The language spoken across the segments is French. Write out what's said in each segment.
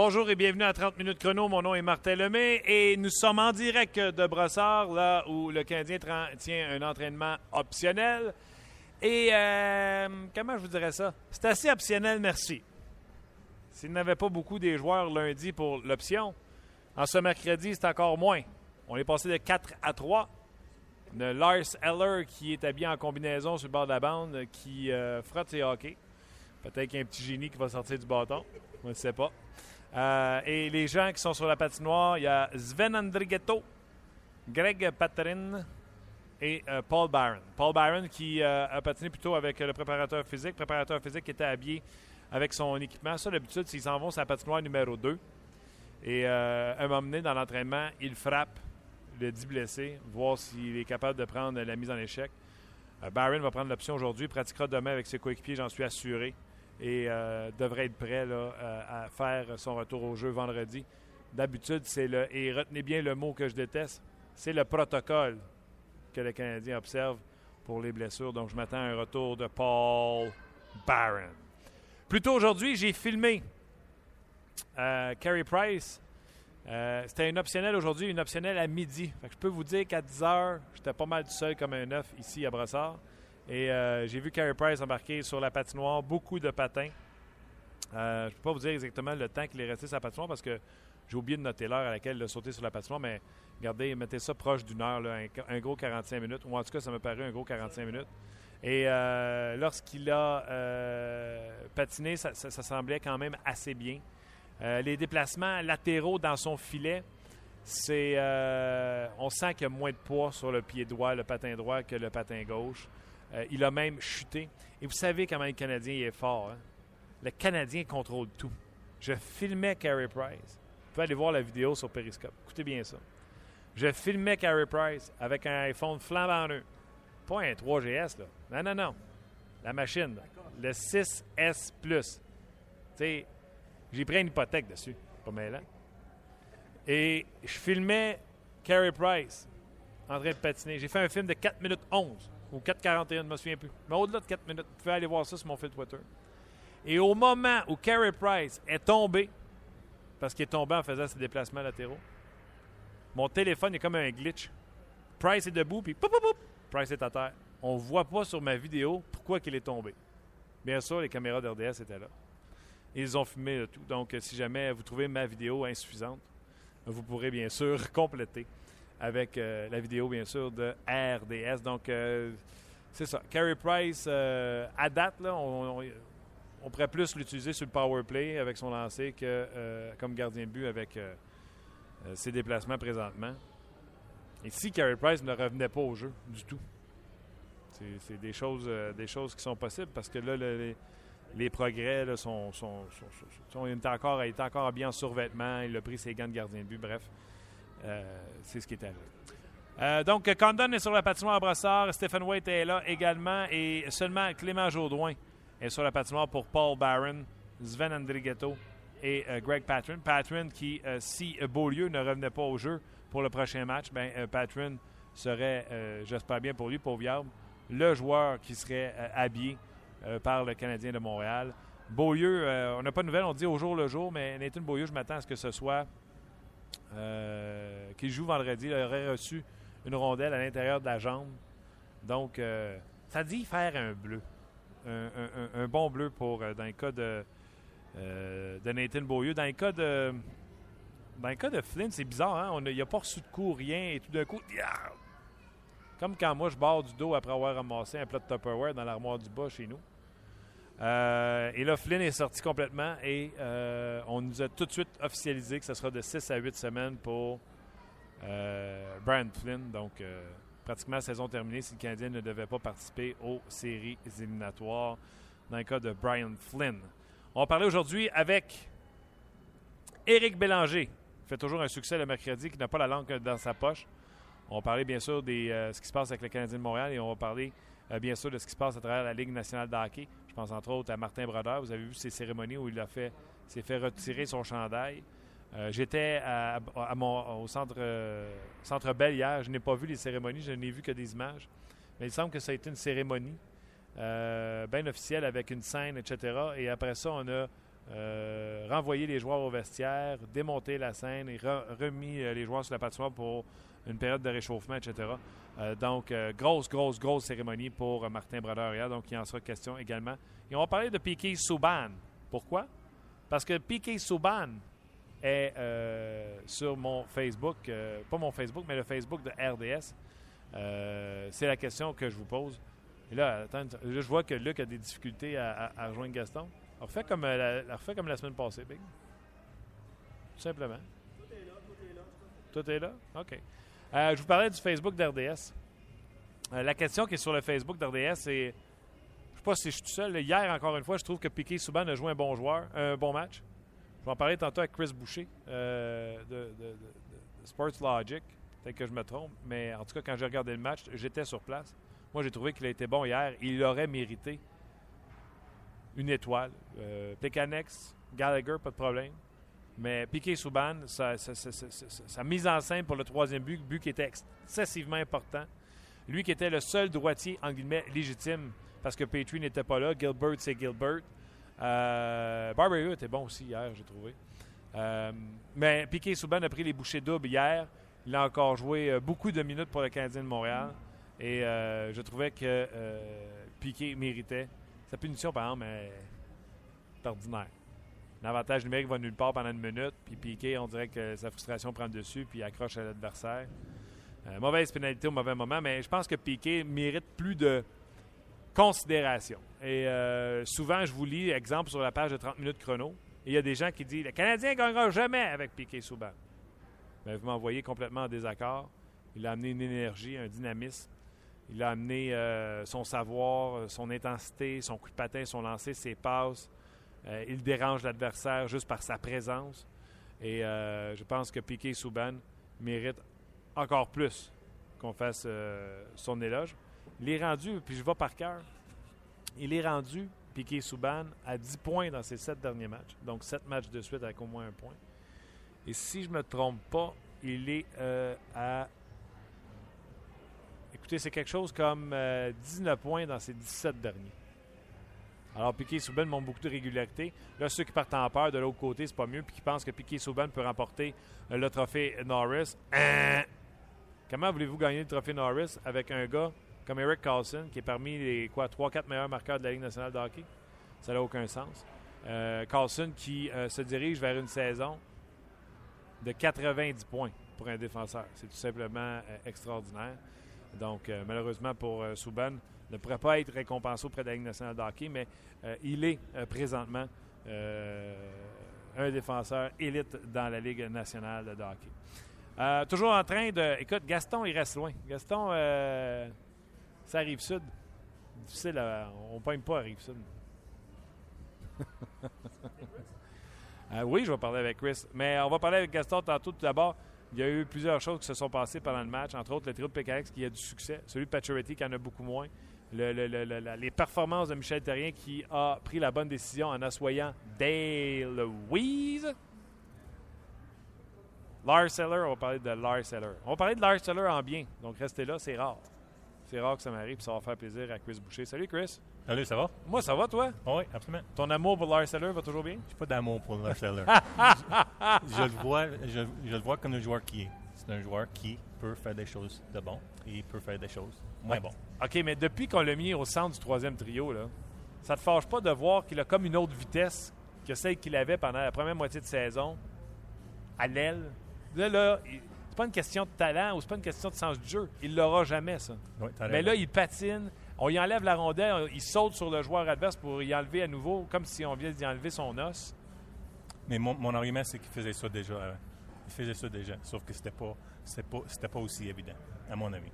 Bonjour et bienvenue à 30 minutes chrono. Mon nom est Martin Lemay et nous sommes en direct de Brossard, là où le Canadien tient un entraînement optionnel. Et euh, comment je vous dirais ça? C'est assez optionnel, merci. S'il n'y avait pas beaucoup des joueurs lundi pour l'option, en ce mercredi, c'est encore moins. On est passé de 4 à 3. Le Lars Eller qui est habillé en combinaison sur le bord de la bande, qui euh, frotte ses hockey. Peut-être qu'il y a un petit génie qui va sortir du bâton. On ne sait pas. Euh, et les gens qui sont sur la patinoire, il y a Sven Andrighetto, Greg Patrin et euh, Paul Byron. Paul Byron qui a patiné plutôt avec le préparateur physique. Préparateur physique qui était habillé avec son équipement. Ça, d'habitude, s'ils s'en vont sur la patinoire numéro 2. Et euh, un moment donné, dans l'entraînement, il frappe le dit blessé, voir s'il est capable de prendre la mise en échec. Euh, Byron va prendre l'option aujourd'hui, pratiquera demain avec ses coéquipiers, j'en suis assuré, et euh, devrait être prêt là, à faire son retour au jeu vendredi. D'habitude, c'est le, et retenez bien le mot que je déteste, c'est le protocole que le Canadien observe pour les blessures. Donc, je m'attends à un retour de Paul Byron. Plus tôt aujourd'hui, j'ai filmé euh, Carey Price. Euh, c'était une optionnelle aujourd'hui, une optionnelle à midi. je peux vous dire qu'à 10 heures, j'étais pas mal du seul comme un œuf ici à Brossard. Et euh, j'ai vu Carey Price embarquer sur la patinoire, beaucoup de patins. je ne peux pas vous dire exactement le temps qu'il est resté sur la patinoire parce que j'ai oublié de noter l'heure à laquelle il a sauté sur la patinoire, mais regardez, mettez ça proche d'une heure, un, gros 45 minutes, ou en tout cas, ça me paraît un gros 45 minutes. Et euh, lorsqu'il a euh, patiné, ça, semblait quand même assez bien. Euh, les déplacements latéraux dans son filet, c'est, on sent qu'il y a moins de poids sur le pied droit, le patin droit, que le patin gauche. Il a même chuté. Et vous savez comment le Canadien est fort. Hein? Le Canadien contrôle tout. Je filmais Carey Price. Vous pouvez aller voir la vidéo sur Periscope. Écoutez bien ça. Je filmais Carey Price avec un iPhone flambant neuf. Pas un 3GS, là. Non, non, non. La machine, le 6S Plus. Tu j'ai pris une hypothèque dessus. Pas mal, Et je filmais Carey Price en train de patiner. J'ai fait un film de 4 minutes 11 ou 4,41, je ne me souviens plus. Mais au-delà de 4 minutes, vous pouvez aller voir ça sur mon fil Twitter. Et au moment où Carey Price est tombé, parce qu'il est tombé en faisant ses déplacements latéraux, mon téléphone est comme un glitch. Price est debout, puis poup, poup, poup, Price est à terre. On ne voit pas sur ma vidéo pourquoi il est tombé. Bien sûr, les caméras d'RDS étaient là. Ils ont filmé le tout. Donc, si jamais vous trouvez ma vidéo insuffisante, vous pourrez bien sûr compléter avec euh, la vidéo, bien sûr, de RDS. Donc, euh, c'est ça. Carey Price, euh, à date, là, on, pourrait plus l'utiliser sur le power play avec son lancer que comme gardien de but avec ses déplacements présentement. Et si Carey Price ne revenait pas au jeu du tout, c'est des choses, des choses qui sont possibles parce que là, les, progrès là, sont, sont, il, est encore, il encore bien en survêtement. Il a pris ses gants de gardien de but. Bref, c'est ce qui est arrivé. Euh, donc, Condon est sur la patinoire à Brassard. Stephen White est là également. Et seulement Clément Jourdouin est sur la patinoire pour Paul Barron, Sven Andrighetto et Greg Patron. Patron qui, si Beaulieu ne revenait pas au jeu, pour le prochain match, ben, euh, Patron serait, euh, j'espère bien pour lui, pour Viable, le joueur qui serait euh, habillé par le Canadien de Montréal. Beaulieu, on n'a pas de nouvelles, on dit au jour le jour, mais Nathan Beaulieu, je m'attends à ce que ce soit qu'il joue vendredi. Il aurait reçu une rondelle à l'intérieur de la jambe. Donc, ça dit faire un bleu. Un, bon bleu pour, dans le cas de, de Nathan Beaulieu. Dans le cas de dans le cas de Flynn, c'est bizarre, hein? Il n'a pas reçu de coup, rien, et tout d'un coup, comme quand moi je barre du dos après avoir ramassé un plat de Tupperware dans l'armoire du bas chez nous. Euh, et là, Flynn est sorti complètement et euh, on nous a tout de suite officialisé que ce sera de 6 à 8 semaines pour euh, Brian Flynn. Donc, pratiquement saison terminée si le Canadien ne devait pas participer aux séries éliminatoires dans le cas de Brian Flynn. On va parler aujourd'hui avec Éric Bélanger, fait toujours un succès le mercredi, qui n'a pas la langue dans sa poche. On va parler bien sûr de euh, ce qui se passe avec le Canadien de Montréal et on va parler euh, bien sûr de ce qui se passe à travers la Ligue nationale de hockey. Je pense entre autres à Martin Brodeur. Vous avez vu ces cérémonies où il a fait, s'est fait retirer son chandail. Euh, j'étais au centre, centre Bell hier. Je n'ai pas vu les cérémonies, je n'ai vu que des images. Mais il semble que ça a été une cérémonie bien officielle avec une scène, etc. Et après ça, on a euh, renvoyé les joueurs au vestiaire, démonté la scène et re- remis euh, les joueurs sur la patinoire pour une période de réchauffement, etc. Euh, donc, euh, grosse, grosse, grosse cérémonie pour euh, Martin Brodeur hier. Donc, il en sera question également. Et on va parler de Piquet Souban. Pourquoi? Parce que Piquet Souban est euh, sur mon Facebook, euh, pas mon Facebook, mais le Facebook de RDS. Euh, C'est la question que je vous pose. Et là, là, je vois que Luc a des difficultés à, rejoindre Gaston. On refait comme, la, refait comme la semaine passée, Big. Tout simplement. Tout est là? OK. Euh, je vous parlais du Facebook d'RDS. La question qui est sur le Facebook d'RDS, c'est. Je sais pas si je suis tout seul. là. Hier, encore une fois, je trouve que Piquet Souban a joué un bon joueur, un bon match. Vais en parler tantôt avec Chris Boucher euh, de, Sports Logic. Peut-être que je me trompe, mais en tout cas, quand j'ai regardé le match, j'étais sur place. Moi, j'ai trouvé qu'il a été bon hier. Il aurait mérité une étoile. Euh, Gallagher, pas de problème. Mais Piquet Souban, sa mise en scène pour le troisième but, but qui était excessivement important. Lui qui était le seul droitier, en guillemets, légitime, parce que Petrie n'était pas là. Gilbert, c'est Gilbert. Euh, Barberio était bon aussi hier, j'ai trouvé. Euh, mais Piquet Souban a pris les bouchées doubles hier. Il a encore joué euh, beaucoup de minutes pour le Canadien de Montréal. Et euh, je trouvais que Piquet méritait. Sa punition, par exemple, est ordinaire. L'avantage numérique va nulle part pendant une minute. Puis Piquet, on dirait que sa frustration prend le dessus puis accroche à l'adversaire. Mauvaise pénalité au mauvais moment, mais je pense que Piquet mérite plus de considération. Et euh, souvent, je vous lis, exemple, sur la page de 30 minutes chrono, il y a des gens qui disent Le Canadien ne gagnera jamais avec Piquet Souban. Ben, vous m'envoyez complètement en désaccord. Il a amené une énergie, un dynamisme. Il a amené euh, son savoir, son intensité, son coup de patin, son lancer, ses passes. Euh, il dérange l'adversaire juste par sa présence. Et je pense que Piquet Souban mérite encore plus qu'on fasse son éloge. Il est rendu, puis je vais par cœur, il est rendu, Piquet Souban, à 10 points dans ses 7 derniers matchs. Donc 7 matchs de suite avec au moins un point. Et si je ne me trompe pas, il est euh, à. Écoutez, c'est quelque chose comme euh, 19 points dans ses 17 derniers. Alors, Piquet Souban montre beaucoup de régularité. Là, ceux qui partent en peur de l'autre côté, c'est pas mieux, puis qui pensent que Piquet Souban peut remporter euh, le trophée Norris. Hein? Comment voulez-vous gagner le trophée Norris avec un gars comme Eric Carlson, qui est parmi les quoi 3-4 meilleurs marqueurs de la Ligue nationale de hockey? Ça n'a aucun sens. Euh, Carlson qui euh, se dirige vers une saison de 90 points pour un défenseur. C'est tout simplement euh, extraordinaire. Donc, malheureusement pour Souban, ne pourrait pas être récompensé auprès de la Ligue nationale de hockey, mais il est présentement un défenseur élite dans la Ligue nationale de hockey. Toujours en train de. Écoute, Gaston, il reste loin. Gaston, ça arrive sud. Difficile, à- on ne pogne pas à rive sud. Euh, oui, je vais parler avec Chris. Mais on va parler avec Gaston tantôt. Tout d'abord, il y a eu plusieurs choses qui se sont passées pendant le match, entre autres le trio de PKX qui a du succès, celui de Pacioretty qui en a beaucoup moins, les performances de Michel Terrien qui a pris la bonne décision en assoyant Dale Louise. Lars Seller, on va parler de Lars Seller. On va parler de Lars Seller en bien, donc restez là, c'est rare. C'est rare que ça m'arrive, puis ça va faire plaisir à Chris Boucher. Salut Chris. Salut, ça va? Moi, ça va toi? Oui, absolument. Ton amour pour Lars Seller va toujours bien? J'ai pas d'amour pour le seller. je, je le vois, je, je le vois comme un joueur qui est. C'est un joueur qui peut faire des choses de bon et il peut faire des choses moins bon. OK, mais depuis qu'on l'a mis au centre du troisième trio, là, ça te fâche pas de voir qu'il a comme une autre vitesse que celle qu'il avait pendant la première moitié de saison à l'aile? Là, là, pas une question de talent ou c'est pas une question de sens du jeu. Il l'aura jamais, ça. Mais là, il patine. On y enlève la rondelle, il saute sur le joueur adverse pour y enlever à nouveau, comme si on vient d'y enlever son os. Mais mon, mon argument, c'est qu'il faisait ça déjà. avant. Il faisait ça déjà, sauf que c'était pas, c'était pas, c'était pas aussi évident, à mon avis.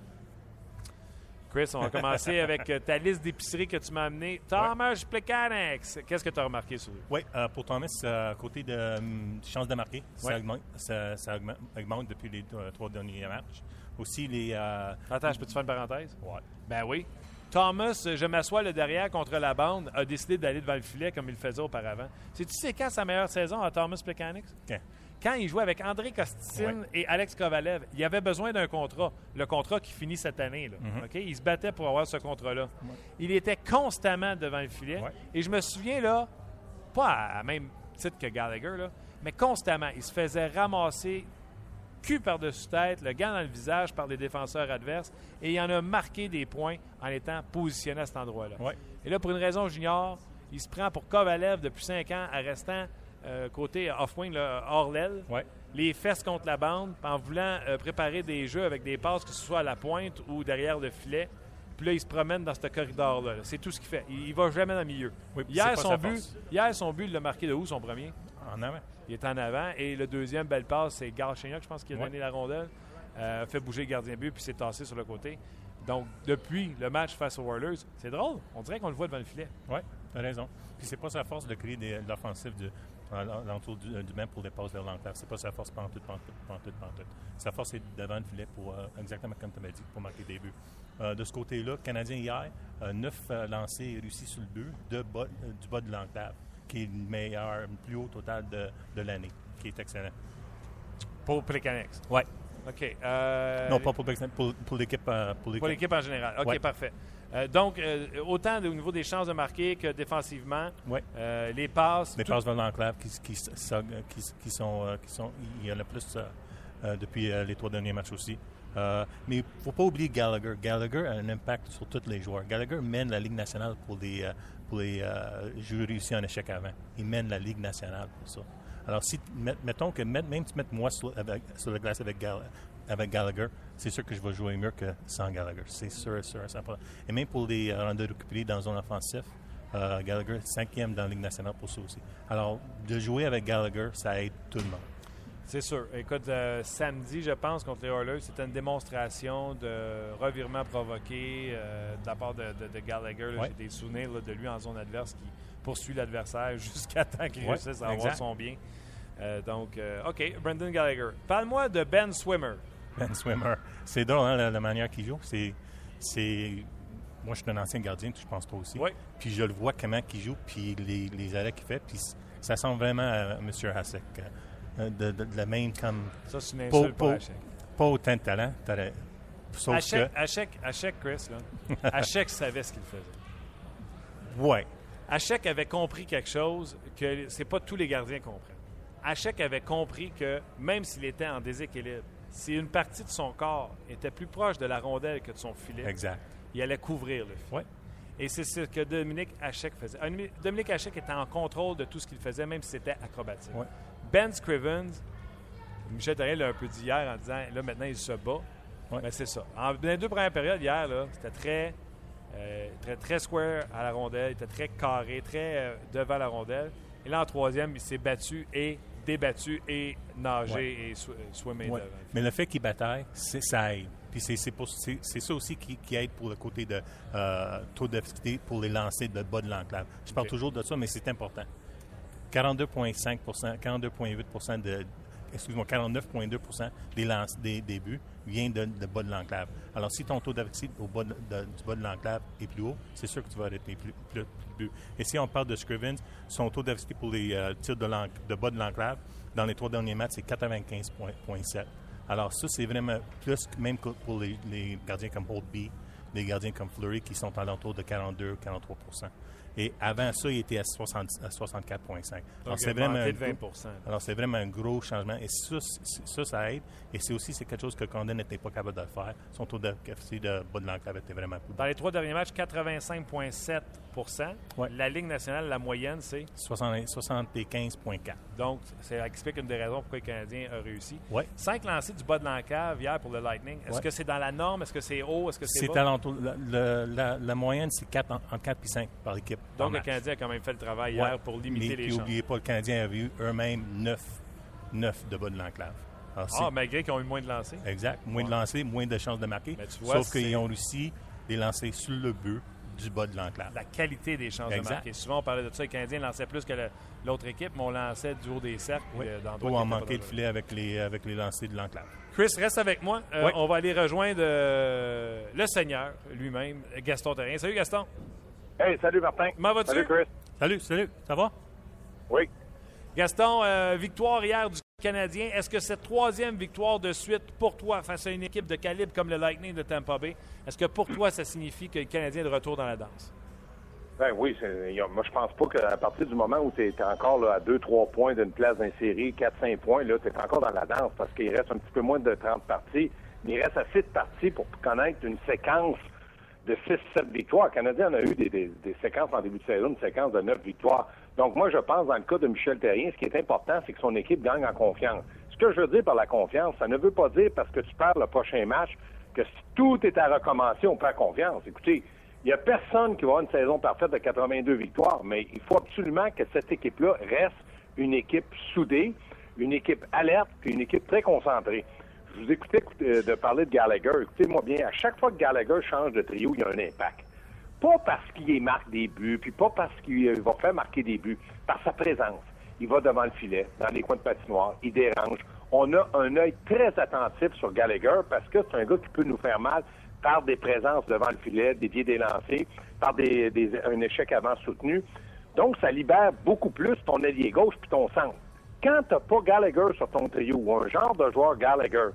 Chris, on va commencer avec euh, ta liste d'épicerie que tu m'as amenée. Thomas Plecanex, qu'est-ce que tu as remarqué sur lui? Oui, euh, pour Thomas, euh, côté de hum, chance de marquer, Ouais. ça, augmente, ça, ça augmente, depuis les euh, trois derniers matchs. Aussi, les. euh, Attends, je peux te faire une parenthèse? ouais. Ben oui. Thomas, euh, je m'assois le derrière contre la bande, a décidé d'aller devant le filet comme il le faisait auparavant. Sais-tu c'est quand sa meilleure saison à Thomas Plekanec? Quand? Quand il jouait avec André Kosticine et Alex Kovalev, il avait besoin d'un contrat. Le contrat qui finit cette année. Là, Mhm. OK? Il se battait pour avoir ce contrat-là. Il était constamment devant le filet. Ouais. Et je me souviens, là, pas à même petite que Gallagher, là, mais constamment, il se faisait ramasser cul par-dessus tête, le gant dans le visage par les défenseurs adverses, et il en a marqué des points en étant positionné à cet endroit-là. Ouais. Et là, pour une raison junior, il se prend pour Kovalev depuis cinq ans en restant euh, côté off-wing, hors l'aile, Ouais. les fesses contre la bande, en voulant euh, préparer des jeux avec des passes, que ce soit à la pointe ou derrière le filet. Puis là, il se promène dans ce corridor-là. là. C'est tout ce qu'il fait. Il, il va jamais dans le milieu. Oui, hier, son but, force. hier, son but, il l'a marqué de où, son premier? En avant. Il est en avant. Et le deuxième, belle passe, c'est Galchenyuk, je pense, qui a Ouais. donné la rondelle. Euh, a fait bouger le gardien but, puis s'est tassé sur le côté. Donc, depuis le match face aux Oilers, c'est drôle. On dirait qu'on le voit devant le filet. Oui, tu as raison. Puis c'est pas sa force de créer des- de l'offensive de- l'entour du, du même pour des passes vers l'enclave. C'est pas sa force pantoute, pantoute, pantoute, pantoute. Sa force est devant le filet pour, euh, exactement comme tu m'as dit, pour marquer des buts. Euh, de ce côté-là, Canadien hier, euh, neuf euh, lancés réussis sur le but de bas- euh, du bas de l'enclave, qui est le meilleur, le plus haut total de, de l'année, qui est excellent. Pour Plecanex. Oui. OK. euh, non, pas pour, pour, pour l'équipe. euh, pour l'équipe. l'équipe en général. OK, Ouais. parfait. Euh, donc, euh, autant au niveau des chances de marquer que défensivement, Ouais. euh, les passes. Les tout- passes vers l'enclave qui, qui, ça- qui, qui sont, qui sont. Il y en a plus depuis les trois derniers matchs aussi. Mais il ne faut pas oublier Gallagher. Gallagher a un impact sur tous les joueurs. Gallagher mène la Ligue nationale pour les, pour les jeux réussis en échec avant. Il mène la Ligue nationale pour ça. Alors, si, met- mettons que même tu mets moi sur, avec- sur la glace avec, Gall- avec Gallagher, c'est sûr que je vais jouer mieux que sans Gallagher. C'est sûr, sûr, c'est important. Et même pour les euh, rendez récupérés dans zone offensive, euh, Gallagher, cinquième dans la Ligue nationale pour ça aussi. Alors, de jouer avec Gallagher, ça aide tout le monde. C'est sûr. Écoute, euh, samedi, je pense, contre les Oilers, c'était une démonstration de revirement provoqué euh, de la part de, de- de Gallagher. Ouais. J'ai des souvenirs là, de lui en zone adverse qui poursuit l'adversaire jusqu'à temps qu'il Ouais, réussisse à avoir exact. son bien. Euh, donc, OK, Brendan Gallagher. Parle-moi de Ben Swimmer. Ben Swimmer. C'est drôle, hein, la, la manière qu'il joue. C'est, c'est... Moi, je suis un ancien gardien, je pense toi aussi. Oui. Puis je le vois comment il joue, puis les, les arrêts qu'il fait. Puis ça semble vraiment à M. Hasek. euh, De, de- de la même comme... Ça, c'est une Pas- insulte pas- Hachek. Pas autant de talent. Sauf Hachek, que... Hachek, Hachek, Chris, là. Hachek savait ce qu'il faisait. Ouais. Hachek avait compris quelque chose que c'est pas tous les gardiens comprennent. Hachek avait compris que même s'il était en déséquilibre, si une partie de son corps était plus proche de la rondelle que de son filet, Exact. il allait couvrir le filet. Ouais. Et c'est ce que Dominique Hachek faisait. Dominique Hachek était en contrôle de tout ce qu'il faisait, même si c'était acrobatique. Ouais. Ben Scrivens, Michel Therrien l'a un peu dit hier en disant là maintenant il se bat. Ouais. Ben, c'est ça. En, dans les deux premières périodes hier, c'était très, euh, très, très square à la rondelle, il était très carré, très euh, devant la rondelle. Et là, en troisième, il s'est battu et débattu et nagé Ouais. et sw- euh, swimmé Ouais. devant. Mais le fait qu'il bataille, c'est- ça aide. Puis c'est, ça aussi qui, qui aide pour le côté de euh, taux d'efficacité pour les lancers de bas de l'enclave. Je parle toujours de ça, mais c'est important. 42,5 42,8 de excuse-moi, 49,2 des, lances, des, des buts vient de, de bas de l'enclave. Alors, si ton taux d'efficacité au bas de- de- du bas de l'enclave est plus haut, c'est sûr que tu vas arrêter plus, plus, Et si on parle de Scrivens, son taux d'efficacité pour les euh, tirs de, bas de l'enclave, dans les trois derniers matchs, c'est 95,7. Alors, ça, c'est vraiment plus que même que pour les, les gardiens comme Holtby, les gardiens comme Fleury qui sont à l'entour de 42-43% Et avant ça, il était à, 60 à 64,5 Alors, Donc, c'est vraiment, un de 20 gros- alors, c'est vraiment un gros changement. Et ça, ça, ça aide. Et c'est aussi c'est quelque chose que Condon n'était pas capable de faire. Son taux d'efficacité de bas de l'enclave était vraiment plus bas. Dans les trois derniers matchs, 85,7 Ouais. La Ligue nationale, la moyenne, c'est? 60 75,4 Donc, ça explique une des raisons pourquoi le Canadien a réussi. Ouais. Cinq lancés du bas de l'encave hier pour le Lightning. Est-ce Ouais. que c'est dans la norme? Est-ce que c'est haut? Est-ce que c'est. La, la- la- la moyenne, c'est 4, entre 4 et 5 par équipe. Donc, le match. Canadien a quand même fait le travail hier pour limiter Mais les chances. n'oubliez pas, le Canadien avait eu eux-mêmes 9, 9 de bas de l'enclave. Alors, Ah, malgré qu'ils ont eu moins de lancés. Exact. Moins de lancers, moins de chances de marquer. Vois, Sauf qu'ils ont réussi des lancers sur le but du bas de l'enclave. La qualité des chances Exact. de marquer. Souvent, on parlait de ça. Les Canadiens lançaient plus que l'autre équipe, mais on lançait du haut des cercles. Oui. qui en manquer le filet avec les, avec les lancers de l'enclave. Chris, reste avec moi. Euh, Oui. On va aller rejoindre euh, le Seigneur lui-même, Gaston Terrien. Salut, Gaston. Hey, salut Martin. Comment vas-tu? Salut Chris. Salut, salut, ça va? Oui. Gaston, euh, victoire hier du Canadien. Est-ce que cette troisième victoire de suite pour toi face à une équipe de calibre comme le Lightning de Tampa Bay, est-ce que pour toi ça signifie que le Canadien est de retour dans la danse? Ben oui, moi je pense pas qu'à partir du moment où tu es encore à 2-3 points d'une place d'insérie, 4-5 points, là, tu es encore dans la danse parce qu'il reste un petit peu moins de 30 parties. Mais il reste assez de parties pour connaître une séquence de 6-7 victoires. Le Canadien en a eu des, séquences en début de saison, une séquence de 9 victoires. Donc moi je pense dans le cas de Michel Terrien, ce qui est important, c'est que son équipe gagne en confiance. Ce que je veux dire par la confiance, ça ne veut pas dire parce que tu perds le prochain match que si tout est à recommencer, on perd confiance. Écoutez, il n'y a personne qui va avoir une saison parfaite de 82 victoires, mais il faut absolument que cette équipe-là reste une équipe soudée, une équipe alerte, puis une équipe très concentrée. Je vous écoutais euh, de parler de Gallagher. Écoutez-moi bien, à chaque fois que Gallagher change de trio, il y a un impact. Pas parce qu'il marque des buts, puis pas parce qu'il va faire marquer des buts, par sa présence. Il va devant le filet, dans les coins de patinoire, il dérange. On a un œil très attentif sur Gallagher parce que c'est un gars qui peut nous faire mal par des présences devant le filet, des pieds délancés, par des, un échec avant soutenu. Donc, ça libère beaucoup plus ton allié gauche puis ton centre. Quand tu n'as pas Gallagher sur ton trio ou un genre de joueur Gallagher,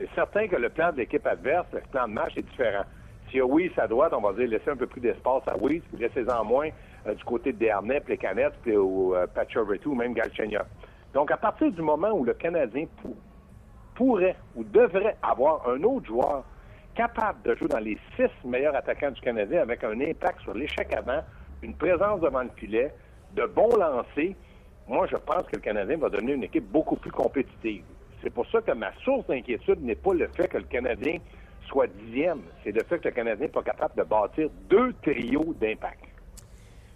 c'est certain que le plan de l'équipe adverse, le plan de match est différent. Si y a Weiss à droite, on va dire laisser un peu plus d'espace à Weiss, puis laissez-en moins euh, du côté de Desharnais, Plecanet, puis au euh, ou même Galchenyuk. Donc, à partir du moment où le Canadien pourrait ou devrait avoir un autre joueur capable de jouer dans les six meilleurs attaquants du Canadien avec un impact sur l'échec avant, une présence devant le filet, de bons lancers, moi, je pense que le Canadien va donner une équipe beaucoup plus compétitive. C'est pour ça que ma source d'inquiétude n'est pas le fait que le Canadien soit dixième, c'est le fait que le Canadien n'est pas capable de bâtir deux trios d'impact.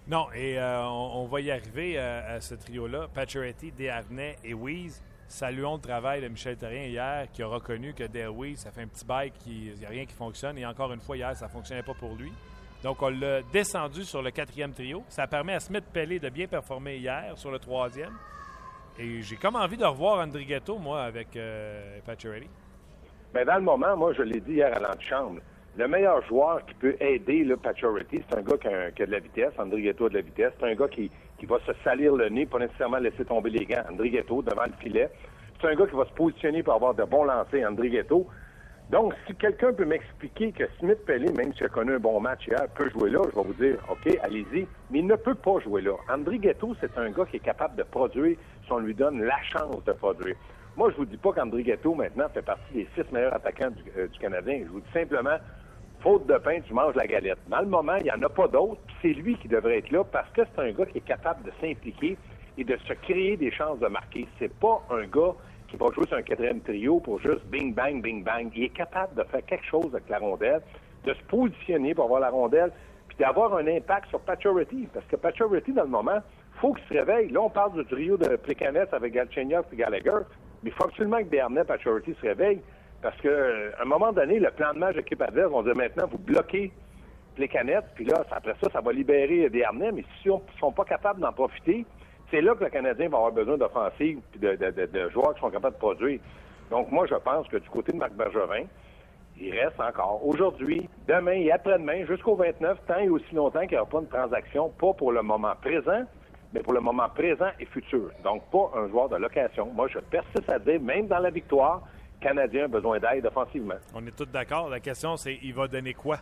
Non, et euh, on, va y arriver euh, à, ce trio-là. Pacioretty, Desharnais et Weeze. Saluons le travail de Michel Terrien hier, qui a reconnu que Derwis, ça fait un petit bail qu'il n'y a rien qui fonctionne. Et encore une fois, hier, ça ne fonctionnait pas pour lui. Donc, on l'a descendu sur le quatrième trio. Ça permet à Smith Pellet de bien performer hier sur le troisième. Et j'ai comme envie de revoir André Ghetto, moi, avec euh, Mais dans le moment, moi, je l'ai dit hier à l'antichambre, le meilleur joueur qui peut aider le Pacioretty, c'est un gars qui a, de la vitesse. André Ghetto a de la vitesse. C'est un gars qui, qui va se salir le nez, pas nécessairement laisser tomber les gants. André Ghetto devant le filet. C'est un gars qui va se positionner pour avoir de bons lancers, André Ghetto. Donc, si quelqu'un peut m'expliquer que Smith Pelly, même s'il a connu un bon match hier, peut jouer là, je vais vous dire, OK, allez-y. Mais il ne peut pas jouer là. André Ghetto, c'est un gars qui est capable de produire si on lui donne la chance de produire. Moi, je vous dis pas qu'André Ghetto, maintenant, fait partie des six meilleurs attaquants du, euh, Canadien. Je vous dis simplement, faute de pain, tu manges la galette. Dans le moment, il n'y en a pas d'autres, c'est lui qui devrait être là parce que c'est un gars qui est capable de s'impliquer et de se créer des chances de marquer. C'est pas un gars qui va jouer sur un quatrième trio pour juste bing bang, bing bang. Il est capable de faire quelque chose avec la rondelle, de se positionner pour avoir la rondelle, puis d'avoir un impact sur Paturity. Parce que Paturity, dans le moment, faut qu'il se réveille. Là, on parle du trio de Plekanec avec Galchenyuk et Gallagher, mais il faut absolument que Bernet Paturity se réveille. Parce qu'à un moment donné, le plan de match de l'équipe adverse, on dit maintenant, vous bloquez canettes, puis là, après ça, ça va libérer harnais, mais si on ne sont pas capables d'en profiter, c'est là que le Canadien va avoir besoin d'offensives et de, joueurs qui sont capables de produire. Donc, moi, je pense que du côté de Marc Bergevin, il reste encore aujourd'hui, demain et après-demain, jusqu'au 29, tant et aussi longtemps qu'il n'y aura pas une transaction, pas pour le moment présent, mais pour le moment présent et futur. Donc, pas un joueur de location. Moi, je persiste à dire, même dans la victoire, Canadien a besoin d'aide offensivement. On est tous d'accord. La question, c'est il va donner quoi?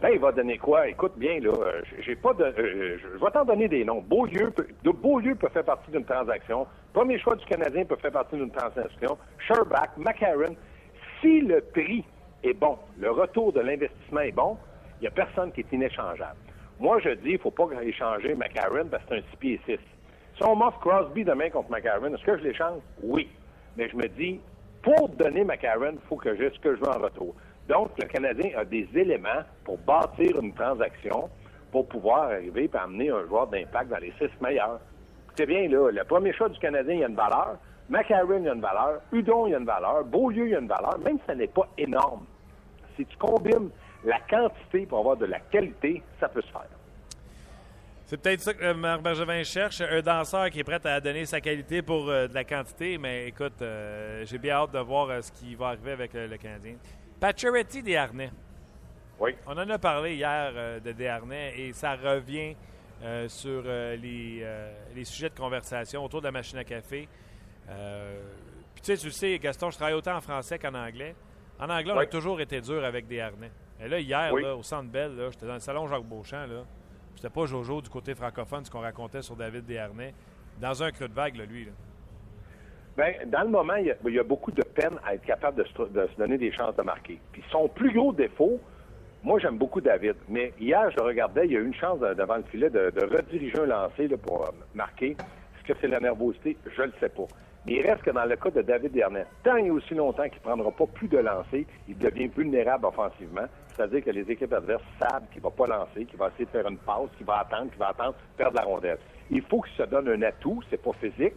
Ben, il va donner quoi? Écoute bien, là, euh, j'ai pas de. Euh, je vais t'en donner des noms. Beaulieu peut, Beaulieu peut faire partie d'une transaction. Premier choix du Canadien peut faire partie d'une transaction. Sherbach, McCarron. Si le prix est bon, le retour de l'investissement est bon, il n'y a personne qui est inéchangeable. Moi, je dis, il ne faut pas échanger McCarron parce que c'est un 6 pieds 6. Si on m'offre Crosby demain contre McCarron, est-ce que je l'échange? Oui. Mais je me dis, pour donner McCarron, il faut que j'ai ce que je veux en retour. Donc, le Canadien a des éléments pour bâtir une transaction pour pouvoir arriver et amener un joueur d'impact dans les six meilleurs. C'est bien, là, le premier choix du Canadien, il y a une valeur. McCarron, il y a une valeur. Udon, il y a une valeur. Beaulieu, il y a une valeur. Même si ce n'est pas énorme. Si tu combines la quantité pour avoir de la qualité, ça peut se faire. C'est peut-être ça que Marc Bergevin cherche, un danseur qui est prêt à donner sa qualité pour euh, de la quantité, mais écoute, euh, j'ai bien hâte de voir euh, ce qui va arriver avec le Canadien. Pacioretty Desharnais. Oui. On en a parlé hier de Desharnais et ça revient sur les, les, sujets de conversation autour de la machine à café. Puis tu sais, tu sais, Gaston, je travaille autant en français qu'en anglais. En anglais, on a toujours été dur avec Desharnais. Et là, hier, au Centre Bell, j'étais dans le salon Jacques Beauchamp, là. C'était pas Jojo du côté francophone, ce qu'on racontait sur David Desharnais. Dans un creux de vague, lui. Là. Bien, dans le moment, il y, a, beaucoup de peine à être capable de se, donner des chances de marquer. Puis son plus gros défaut, moi j'aime beaucoup David, mais hier je regardais, il y a eu une chance devant le filet de, rediriger un lancer pour euh, marquer. Est-ce que c'est la nervosité? Je ne le sais pas. Mais il reste que dans le cas de David Dernet, tant et aussi longtemps qu'il ne prendra pas plus de lancers, il devient vulnérable offensivement. C'est-à-dire que les équipes adverses savent qu'il ne va pas lancer, qu'il va essayer de faire une pause, qu'il va attendre, qu'il va attendre, perdre la rondelle. Il faut qu'il se donne un atout, c'est pas physique,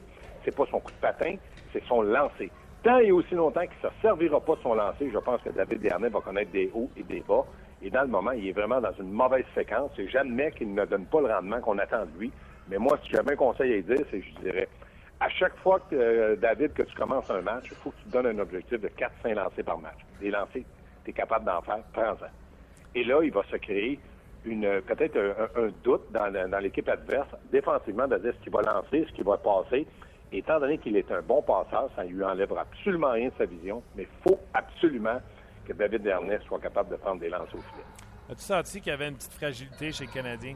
c'est pas son coup de patin, c'est son lancer. Tant et aussi longtemps qu'il ne se servira pas de son lancer, je pense que David Dernet va connaître des hauts et des bas. Et dans le moment, il est vraiment dans une mauvaise séquence. Et j'admets qu'il ne donne pas le rendement qu'on attend de lui. Mais moi, si j'avais un conseil à dire, c'est, je dirais, à chaque fois que, euh, David, que tu commences un match, il faut que tu te donnes un objectif de 4-5 lancers par match. Des lancers, tu es capable d'en faire, prends-en. Et là, il va se créer une peut-être un, doute dans, dans l'équipe adverse, défensivement, de dire ce qu'il va lancer, ce qu'il va passer. Étant donné qu'il est un bon passeur, ça ne lui enlèvera absolument rien de sa vision, mais il faut absolument que David Dernay soit capable de prendre des lances au filet. As-tu senti qu'il y avait une petite fragilité chez le Canadien?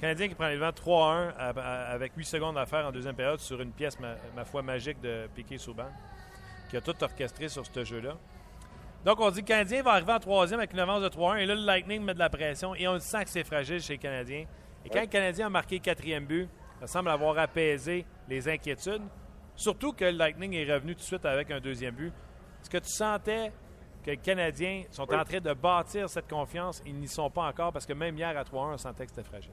Canadien qui prend les devants 3-1 avec 8 secondes à faire en deuxième période sur une pièce, ma, foi, magique de Piquet Souban, qui a tout orchestré sur ce jeu-là. Donc, on dit que le Canadien va arriver en troisième avec une avance de 3-1. Et là, le Lightning met de la pression. Et on sent que c'est fragile chez les Canadiens. Et quand le Canadien a marqué le quatrième but, ça semble avoir apaisé les inquiétudes. Surtout que le Lightning est revenu tout de suite avec un deuxième but. Est-ce que tu sentais que les Canadiens sont en train de bâtir cette confiance? Ils n'y sont pas encore parce que même hier à 3-1, on sentait que c'était fragile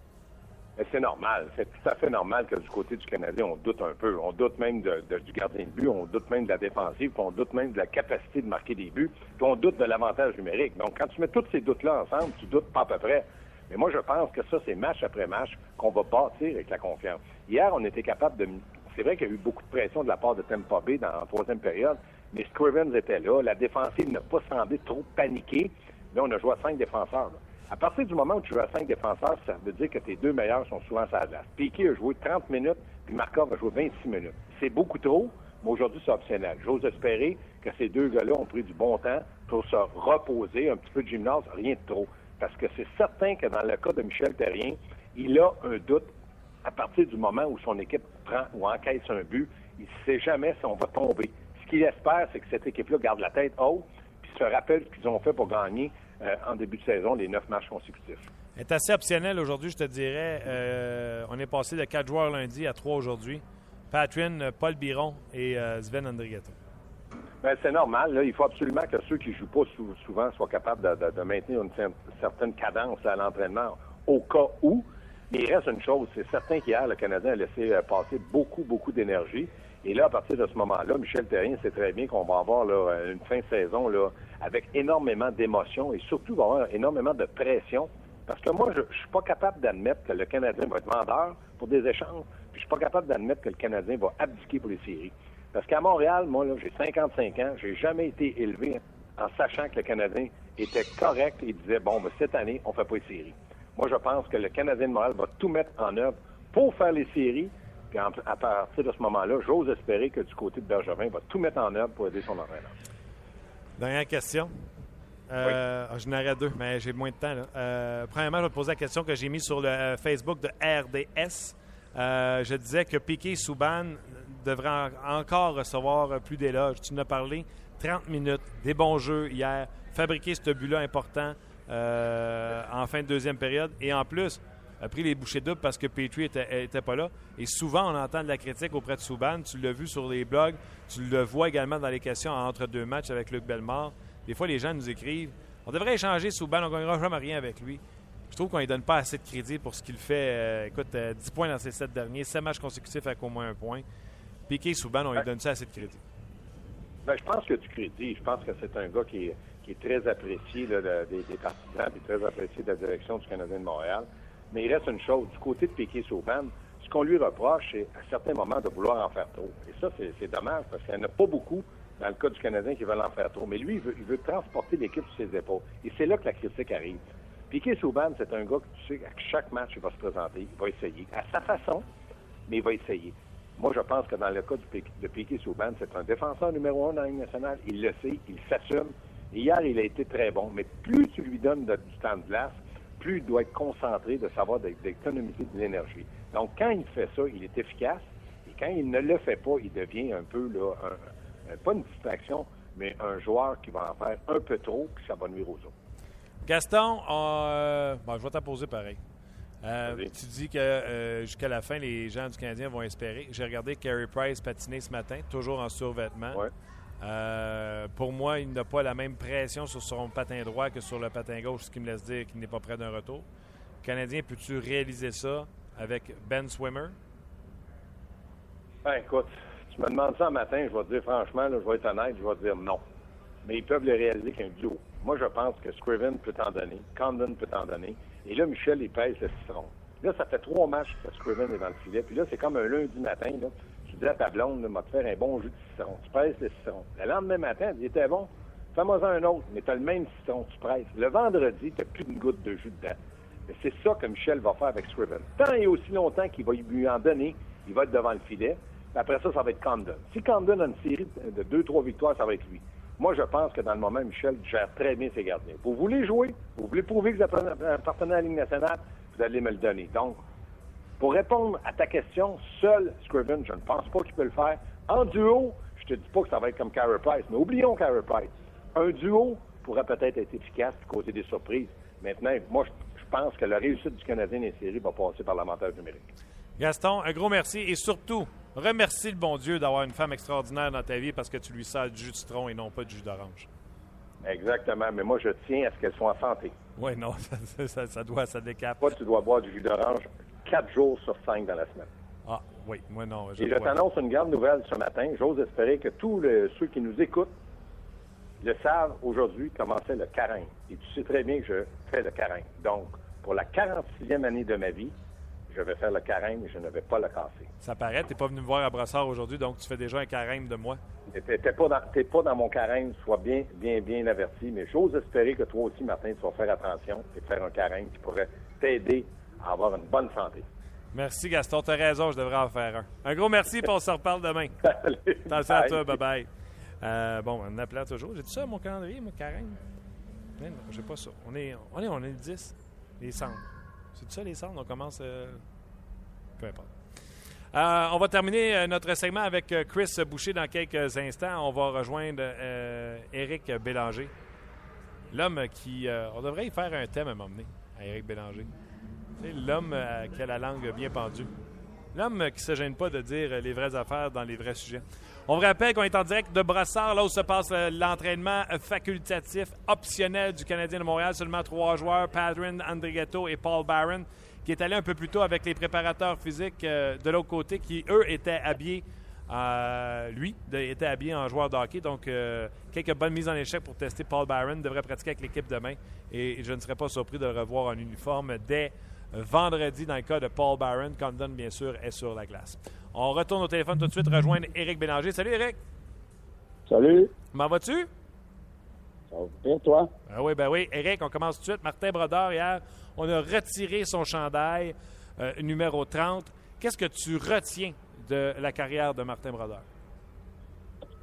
c'est normal. C'est tout à fait normal que du côté du Canadien, on doute un peu. On doute même du gardien de but, on doute même de la défensive, puis on doute même de la capacité de marquer des buts, puis on doute de l'avantage numérique. Donc, quand tu mets tous ces doutes-là ensemble, tu doutes pas à peu près. Mais moi, je pense que ça, c'est match après match qu'on va bâtir avec la confiance. Hier, on était capable de... C'est vrai qu'il y a eu beaucoup de pression de la part de Tampa Bay dans la troisième période, mais Scrivens était là. La défensive n'a pas semblé trop paniquer. Mais on a joué à cinq défenseurs. À partir du moment où tu joues à cinq défenseurs, ça veut dire que tes deux meilleurs sont souvent sur la glace. Piquet a joué 30 minutes, puis Markov a joué 26 minutes. C'est beaucoup trop, mais aujourd'hui, c'est optionnel. J'ose espérer que ces deux gars-là ont pris du bon temps pour se reposer, un petit peu de gymnase, rien de trop. Parce que c'est certain que dans le cas de Michel Terrien, il a un doute à partir du moment où son équipe prend ou encaisse un but. Il ne sait jamais si on va tomber. Ce qu'il espère, c'est que cette équipe-là garde la tête haute, puis se rappelle ce qu'ils ont fait pour gagner euh, en début de saison les neuf matchs consécutifs. C'est assez optionnel aujourd'hui, je te dirais. Euh, on est passé de quatre joueurs lundi à trois aujourd'hui. Patrick, Paul Biron et euh, Sven Andrigetto. Ben, c'est normal. Il faut absolument que ceux qui ne jouent pas souvent soient capables de, maintenir une certaine cadence à l'entraînement au cas où. Mais il reste une chose, c'est certain qu'hier, le Canadien a laissé passer beaucoup, beaucoup d'énergie. Et là, à partir de ce moment-là, Michel Terrien sait très bien qu'on va avoir une fin de saison là, avec énormément d'émotions et surtout va avoir énormément de pression. Parce que moi, je, ne suis pas capable d'admettre que le Canadien va être vendeur pour des échanges. Puis je suis pas capable d'admettre que le Canadien va abdiquer pour les séries. Parce qu'à Montréal, moi, j'ai 55 ans, j'ai jamais été élevé en sachant que le Canadien était correct et disait, bon, ben, cette année, on fait pas les séries. Moi, je pense que le Canadien de Montréal va tout mettre en œuvre pour faire les séries. Puis à partir de ce moment-là, j'ose espérer que du côté de Bergevin, va tout mettre en œuvre pour aider son entraîneur. Dernière question. Euh, ah, je deux, mais j'ai moins de temps. Euh, premièrement, je vais te poser la question que j'ai mise sur le euh, Facebook de RDS. je disais que Piquet Souban devrait encore recevoir plus d'éloges. Tu nous as parlé 30 minutes, des bons jeux hier, fabriquer ce but-là important en fin de deuxième période. Et en plus, a pris les bouchées doubles parce que Petrie était, pas là. Et souvent, on entend de la critique auprès de Souban. Tu l'as vu sur les blogs. Tu le vois également dans les questions entre deux matchs avec Luc Bellemare. Des fois, les gens nous écrivent on devrait échanger Souban, on ne gagnera jamais rien avec lui. Je trouve qu'on ne lui donne pas assez de crédit pour ce qu'il fait. Euh, écoute, 10 euh, points dans ses 7 derniers, 7 matchs consécutifs avec au moins un point. Piqué Souban, on lui donne ça assez de crédit. Ben, je pense que du crédit. Je pense que c'est un gars qui est, très apprécié des, partisans et très apprécié de la direction du Canadien de Montréal. Mais il reste une chose. Du côté de Piquet Sauban, ce qu'on lui reproche, c'est à certains moments de vouloir en faire trop. Et ça, c'est dommage parce qu'il n'y en a pas beaucoup dans le cas du Canadien qui veulent en faire trop. Mais lui, il veut, transporter l'équipe sur ses épaules. Et c'est là que la critique arrive. Piquet Souban, c'est un gars que tu sais, à chaque match, il va se présenter, il va essayer. À sa façon, mais il va essayer. Moi, je pense que dans le cas de Piquet Souban, c'est un défenseur numéro un dans la Ligue nationale. Il le sait, il s'assume. Hier, il a été très bon. Mais plus tu lui donnes du temps de glace, plus il doit être concentré de savoir d'économiser de l'énergie. Donc, quand il fait ça, il est efficace. Et quand il ne le fait pas, il devient un peu, là, pas une distraction, mais un joueur qui va en faire un peu trop, puis ça va nuire aux autres. Gaston, euh, je vais t'apposer pareil. Euh, tu dis que euh, jusqu'à la fin, les gens du Canadien vont espérer. J'ai regardé Carey Price patiner ce matin, toujours en survêtement. Pour moi, il n'a pas la même pression sur son patin droit que sur le patin gauche, ce qui me laisse dire qu'il n'est pas prêt d'un retour. Canadien, peux-tu réaliser ça avec Ben Swimmer? Ben, écoute, tu me demandes ça un matin, je vais te dire franchement, je vais être honnête, je vais te dire non. Mais ils peuvent le réaliser qu'un duo. Moi, je pense que Scriven peut t'en donner, Condon peut t'en donner. Et là, Michel, il pèse le citron. Là, ça fait trois matchs que Scriven est dans le filet. Puis là, c'est comme un lundi matin. Là. Dis à ta blonde, m'a faire un bon jus de citron. Tu pèses le citron. Le lendemain matin, il était bon? Fais-moi un autre, mais tu as le même citron, tu presses. Le vendredi, tu n'as plus une goutte de jus dedans. C'est ça que Michel va faire avec Scriven. Tant et aussi longtemps qu'il va lui en donner, il va être devant le filet. Après ça, ça va être Condon. Si Condon a une série de deux, trois victoires, ça va être lui. Moi, je pense que dans le moment, Michel gère très bien ses gardiens. Vous voulez jouer, vous voulez prouver que vous appartenez à la Ligue nationale, vous allez me le donner. Donc, pour répondre à ta question, seul Scriven, je ne pense pas qu'il peut le faire. En duo, je te dis pas que ça va être comme Carey Price, mais oublions Carey Price. Un duo pourrait peut-être être efficace et causer des surprises. Maintenant, moi, je pense que la réussite du Canadien des séries va passer par l'avantage numérique. Gaston, un gros merci et surtout, remercie le bon Dieu d'avoir une femme extraordinaire dans ta vie parce que tu lui sers du jus de citron et non pas du jus d'orange. Exactement, mais moi je tiens à ce qu'elle soit en santé. Oui, non, ça, doit, ça décape. Toi, tu dois boire du jus d'orange quatre jours sur cinq dans la semaine. Ah, oui, moi non. Je et je t'annonce une grande nouvelle ce matin. J'ose espérer que tous ceux qui nous écoutent le savent aujourd'hui comment c'est le carême. Et tu sais très bien que je fais le carême. Donc, pour la 46e année de ma vie, je vais faire le carême et je ne vais pas le casser. Ça paraît, tu n'es pas venu me voir à Brassard aujourd'hui, donc tu fais déjà un carême de moi. Tu n'es pas, pas, dans mon carême, sois bien, bien, bien averti, mais j'ose espérer que toi aussi, Martin, tu vas faire attention et faire un carême qui pourrait t'aider à avoir une bonne santé. Merci Gaston, tu as raison, je devrais en faire un. Un gros merci, et on se reparle demain. Attention à toi, bye bye. Euh, bon, on appelait toujours. J'ai tout ça, mon calendrier, mon carême? J'ai pas ça. On est, on est, on est le 10, les cendres. C'est ça, les cendres? On commence. Euh, peu importe. Euh, on va terminer euh, notre segment avec Chris Boucher dans quelques instants. On va rejoindre Éric Bélanger. L'homme qui. on devrait y faire un thème à m'emmener, à Éric Bélanger. L'homme qui a la langue bien pendue. L'homme qui ne se gêne pas de dire les vraies affaires dans les vrais sujets. On vous rappelle qu'on est en direct de Brossard, là où se passe euh, l'entraînement facultatif optionnel du Canadien de Montréal. Seulement trois joueurs, Padrin, Andrigetto et Paul Barron, qui est allé un peu plus tôt avec les préparateurs physiques euh, de l'autre côté, qui, eux, étaient habillés euh, lui était habillé en joueur de hockey. Donc, quelques bonnes mises en échec pour tester Paul Barron. devrait pratiquer avec l'équipe demain. Et je ne serais pas surpris de le revoir en uniforme dès vendredi dans le cas de Paul Barron. Condon, bien sûr, est sur la glace. On retourne au téléphone tout de suite rejoindre Éric Bélanger. Salut Éric. Salut. Comment vas-tu? Ça va bien, toi? Ben oui, ben oui. Éric, on commence tout de suite. Martin Brodeur, hier, on a retiré son chandail euh, numéro 30. Qu'est-ce que tu retiens de la carrière de Martin Brodeur?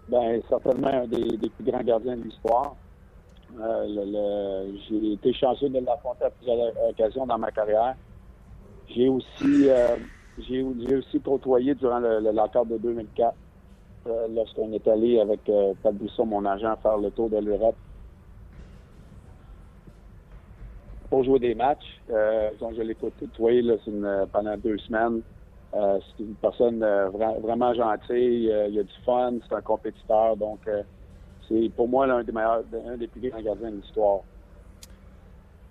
Bien, certainement un des, plus grands gardiens de l'histoire. Euh, j'ai été chanceux de l'affronter à plusieurs occasions dans ma carrière. J'ai aussi euh, j'ai aussi côtoyé durant le, le de 2004, euh, lorsqu'on est allé avec euh, Pat Bousson, mon agent, faire le tour de l'Europe pour jouer des matchs. Euh, donc, je l'ai côtoyé pendant deux semaines. C'est une personne vraiment gentille, il a du fun, c'est un compétiteur. Donc, c'est pour moi l'un des meilleurs, un des plus grands gardiens de l'histoire.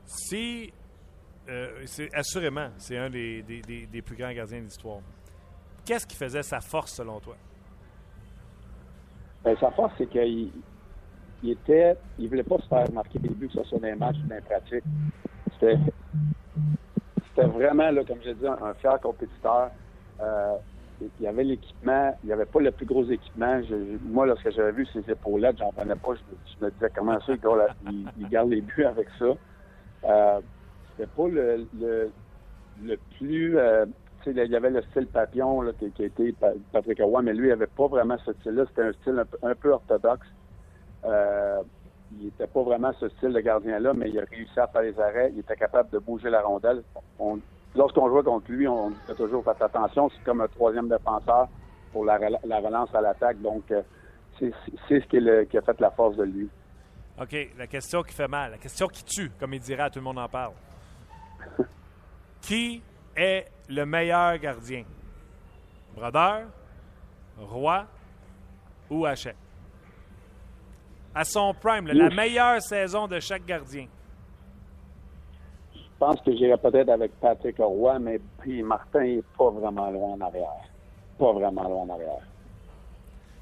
Si euh, assurément, c'est un des, plus grands gardiens de l'histoire. Qu'est-ce qui faisait sa force selon toi? Ben, sa force, c'est qu'il il était, il voulait pas se faire marquer des buts, que ce soit dans les ou dans les pratiques. C'était, c'était vraiment, comme je dit, un, fier compétiteur. Euh, il y avait l'équipement, il n'y avait pas le plus gros équipement. moi, lorsque j'avais vu ses épaulettes, j'en prenais pas. Je, me disais comment ça, il, il, garde les buts avec ça. Euh, c'était pas le, le, plus. Euh, il y avait le style papillon qui, a été Patrick Roy, mais lui, il avait pas vraiment ce style-là. C'était un style un, peu orthodoxe. Euh, il n'était pas vraiment ce style de gardien-là, mais il a réussi à faire les arrêts. Il était capable de bouger la rondelle. Lorsqu'on jouait contre lui, on disait toujours faites attention, c'est comme un troisième défenseur pour la, relance à l'attaque. Donc, euh, c'est ce qui, qui, a fait la force de lui. OK, la question qui fait mal, la question qui tue, comme il dirait, tout le monde en parle. Qui est le meilleur gardien? Brodeur, Roy ou Hachette? À son prime, la meilleure saison de chaque gardien. Je pense que j'irais peut-être avec Patrick Roy, mais puis Martin n'est pas vraiment loin en arrière. Pas vraiment loin en arrière.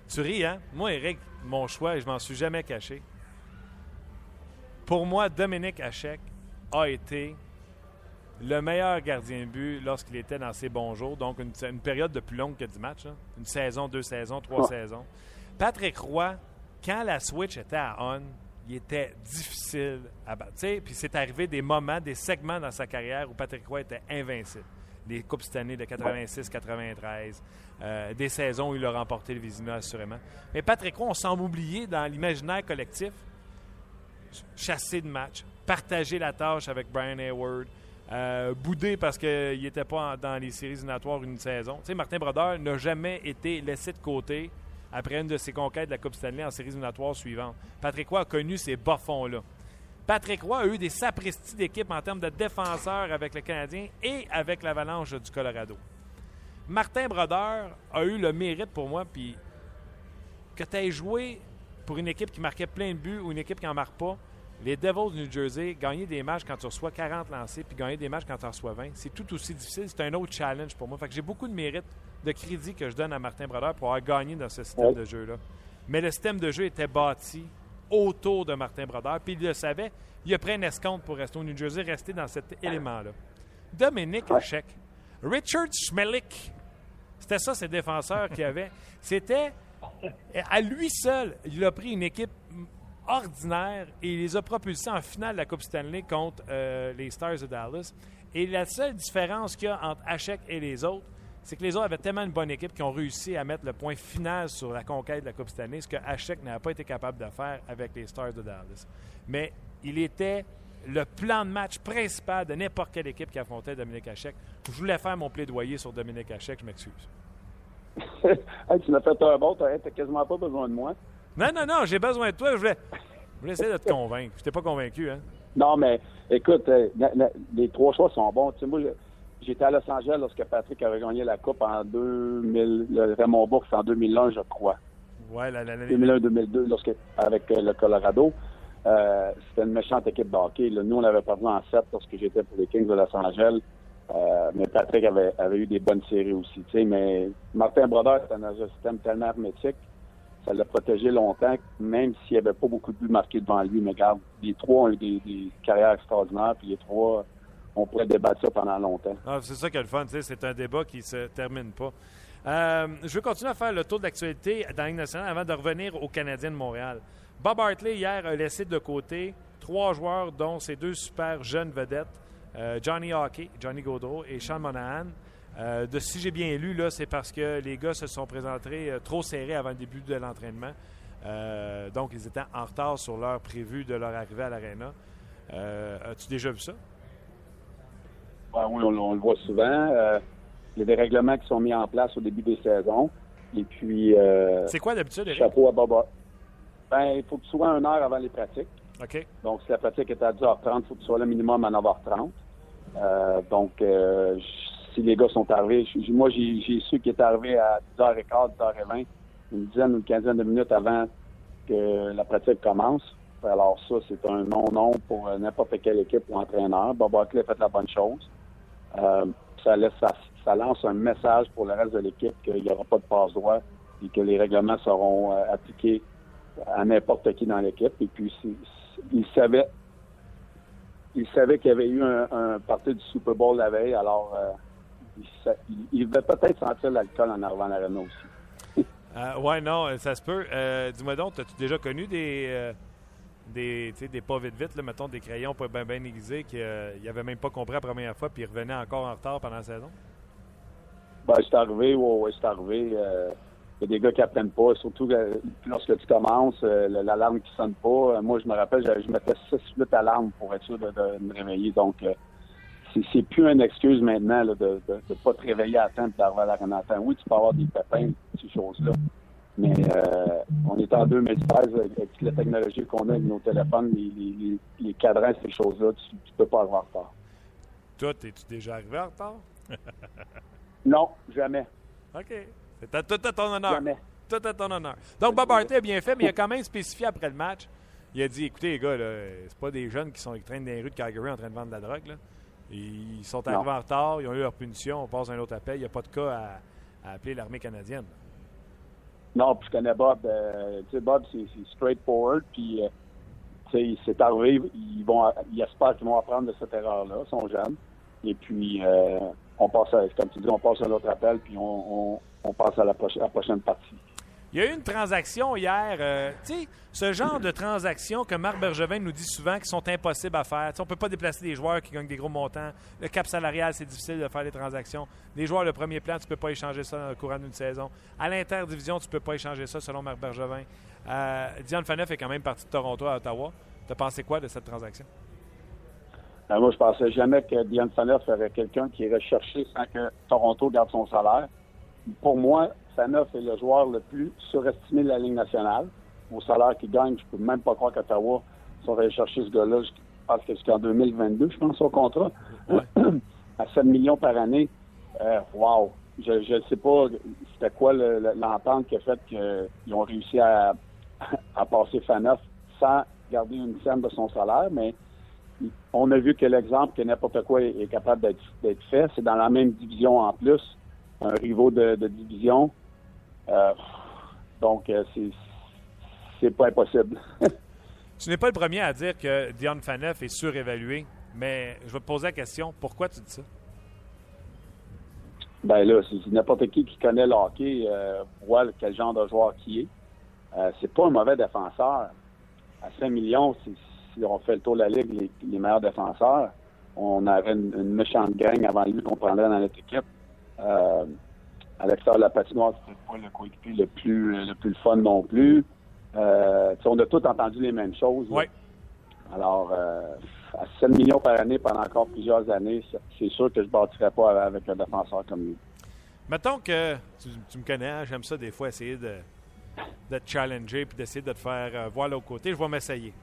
Tu ris, hein? Moi, Eric, mon choix, je m'en suis jamais caché. Pour moi, Dominique Hachek a été le meilleur gardien de but lorsqu'il était dans ses bons jours, donc une, période de plus longue que 10 matchs, une saison, deux saisons, trois saisons. Patrick Roy, quand la switch était à on, il était difficile à battre. Puis c'est arrivé des moments, des segments dans sa carrière où Patrick Roy était invincible. Les Coupes Stanley de 86-93, euh, des saisons où il a remporté le Vizina, assurément. Mais Patrick Roy, on semble oublier dans l'imaginaire collectif, chasser de match, partager la tâche avec Brian Hayward, euh, boudé parce qu'il n'était pas dans les séries éliminatoires une saison. Tu sais, Martin Brodeur n'a jamais été laissé de côté après une de ses conquêtes de la Coupe Stanley en séries éliminatoires suivantes. Patrick Roy a connu ces bas-fonds-là. Patrick Roy a eu des sapristis d'équipe en termes de défenseurs avec le Canadien et avec l'Avalanche du Colorado. Martin Brodeur a eu le mérite pour moi, puis que tu aies joué pour une équipe qui marquait plein de buts ou une équipe qui n'en marque pas, les Devils du New Jersey, gagner des matchs quand tu reçois 40 lancés puis gagner des matchs quand tu en reçois 20, c'est tout aussi difficile. C'est un autre challenge pour moi. Fait que j'ai beaucoup de mérite, de crédit que je donne à Martin Brodeur pour avoir gagné dans ce système de jeu-là. Mais le système de jeu était bâti autour de Martin Brodeur, puis il le savait. Il a pris un escompte pour rester au New Jersey, rester dans cet élément-là. Dominique Hachek, Richard Schmelik, c'était ça ses défenseurs qu'il avait. C'était à lui seul, il a pris une équipe ordinaire et il les a propulsés en finale de la Coupe Stanley contre euh, les Stars de Dallas. Et la seule différence qu'il y a entre Hachek et les autres, c'est que les autres avaient tellement une bonne équipe qu'ils ont réussi à mettre le point final sur la conquête de la Coupe Stanley, ce que Hachek n'a pas été capable de faire avec les Stars de Dallas. Mais il était le plan de match principal de n'importe quelle équipe qui affrontait Dominique Hachek. Je voulais faire mon plaidoyer sur Dominique Hachek, je m'excuse. tu m'as fait un bon, tu quasiment pas besoin de moi. Non, non, non, j'ai besoin de toi. Je voulais, essayer de te convaincre. Je t'ai pas convaincu, hein? Non, mais écoute, euh, les trois choix sont bons. Tu sais, moi, j'étais à Los Angeles lorsque Patrick avait gagné la Coupe en 2000, le Raymond Bourg, en 2001, je crois. Ouais, l'année 2001-2002, lorsque avec euh, le Colorado. Euh, c'était une méchante équipe de hockey. Nous, on avait perdu en 7 lorsque j'étais pour les Kings de Los Angeles. Euh, mais Patrick avait, avait, eu des bonnes séries aussi. Mais Martin Brodeur, c'est un système tellement hermétique ça l'a protégé longtemps, même s'il n'y avait pas beaucoup de buts marqués devant lui. Mais regarde, les trois ont eu des, carrières extraordinaires, puis les trois, on pourrait débattre ça pendant longtemps. Ah, c'est ça qui est le fun, c'est un débat qui se termine pas. Euh, je vais continuer à faire le tour d'actualité dans la Ligue nationale avant de revenir aux Canadiens de Montréal. Bob Hartley, hier, a laissé de côté trois joueurs, dont ses deux super jeunes vedettes, euh, Johnny Hockey, Johnny Gaudreau et Sean Monahan. Euh, de si j'ai bien lu, là, c'est parce que les gars se sont présentés euh, trop serrés avant le début de l'entraînement. Euh, donc, ils étaient en retard sur l'heure prévue de leur arrivée à l'aréna. As-tu déjà vu ça? oui, on, le voit souvent. il y a des règlements qui sont mis en place au début des saisons. Et puis. c'est quoi d'habitude, Eric? Chapeau à Boba. Ben, il faut que tu sois une heure avant les pratiques. OK. Donc, si la pratique est à 10h30, il faut que tu sois là minimum à 9h30. donc, si les gars sont arrivés. Moi, j'ai su qu'ils étaient arrivés à 10h15, 10h20, une dizaine ou une quinzaine de minutes avant que la pratique commence. Alors ça, c'est un non-non pour n'importe quelle équipe ou entraîneur. Bob Buckley a fait la bonne chose. Euh, ça, laisse, ça, lance un message pour le reste de l'équipe qu'il n'y aura pas de passe-droit et que les règlements seront euh, appliqués à n'importe qui dans l'équipe. Et puis, il savait il savait qu'il y avait eu un, un parti du Super Bowl la veille, alors euh, il, va peut-être sentir l'alcool en arrivant à l'arena aussi. euh, ouais, non, ça se peut. Euh, dis-moi donc, as-tu déjà connu des, euh, des, des pas vite vite, là, mettons des crayons pas bien ben aiguisés qui n'avaient même pas compris la première fois puis ils revenaient encore en retard pendant la saison? Ben, c'est arrivé, oui, ouais, c'est arrivé. Euh, il y a des gars qui apprennent pas, surtout euh, lorsque tu commences, euh, l'alarme qui sonne pas. Euh, moi, je me rappelle, je, mettais 6 8 alarmes pour être sûr de, de me réveiller. Donc, euh, c'est- plus une excuse maintenant là, de ne pas te réveiller à temps et d'arriver à la Renata. Oui, tu peux avoir des pépins, ces choses-là. Mais euh, on est en 2016 avec avec toute la technologie qu'on a avec nos téléphones, les, les, les, les cadrans, ces choses-là, tu, tu peux pas avoir retard. Toi, es-tu déjà arrivé en retard? Non, jamais. OK. C'est tout à ton honneur. Jamais. Tout à ton honneur. Donc, Bob Hartley a bien fait, mais il a quand même spécifié après le match. Il a dit écoutez, les gars, c'est pas des jeunes qui sont qui traînent dans les rues de Calgary en train de vendre de la drogue. Là. Ils sont arrivés Non. en retard, ils ont eu leur punition, on passe à un autre appel. Il n'y a pas de cas à, à appeler l'armée canadienne. Non, puis je connais Bob. euh, tu sais, Bob, c'est straightforward. Puis, euh, tu sais, c'est arrivé. Ils vont, ils espèrent qu'ils vont apprendre de cette erreur-là. Ils sont jeunes. Et puis, euh, on passe, à, comme tu dis, on passe à l'autre appel, puis on, on, on passe à la, prochaine, à la prochaine partie. Il y a eu une transaction hier. euh, tu sais, ce genre de transaction que Marc Bergevin nous dit souvent qui sont impossibles à faire. Tu sais, on ne peut pas déplacer des joueurs qui gagnent des gros montants. Le cap salarial, c'est difficile de faire des transactions. Des joueurs de premier plan, tu ne peux pas échanger ça dans le courant d'une saison. À l'interdivision, tu ne peux pas échanger ça selon Marc Bergevin. Euh, Dion Phaneuf est quand même parti de Toronto à Ottawa. Tu as pensé quoi de cette transaction? Euh, moi, je pensais jamais que Dion Phaneuf ferait quelqu'un qui irait chercher sans que Toronto garde son salaire. Pour moi, Phaneuf est le joueur le plus surestimé de la Ligue nationale. Au salaire qu'il gagne, je peux même pas croire qu'Ottawa saurait chercher ce gars-là. Je pense que jusqu'en 2022, je pense, au contrat. à 7 millions par année. Euh, wow! Je ne sais pas c'était quoi le- le- l'entente qui a fait qu'ils ont réussi à, à passer Faneuf sans garder une scène de son salaire, mais on a vu que l'exemple que n'importe quoi est, est capable d'être fait. C'est dans la même division en plus, un rivaux de, de division. Euh, donc, euh, c'est pas impossible. Tu n'es pas le premier à dire que Dion Phaneuf est surévalué, mais je vais te poser la question pourquoi tu dis ça? Ben là, c'est n'importe qui qui connaît le hockey euh, voit quel genre de joueur qui est. Euh, c'est pas un mauvais défenseur. À 5 millions, si, si on fait le tour de la ligue, les, les meilleurs défenseurs, on avait une, une méchante gang avant lui qu'on prendrait dans notre équipe. Euh, à l'extérieur de la patinoire, c'était pas le coéquipier le plus le plus fun non plus. Euh, on a tous entendu les mêmes choses. Oui. Alors, euh, à 7 millions par année pendant encore plusieurs années, c'est- c'est sûr que je ne bâtirais pas avec un défenseur comme lui. Mettons que tu, tu me connais, hein, j'aime ça des fois essayer de, de te challenger puis d'essayer de te faire euh, voir l'autre côté. Je vais m'essayer.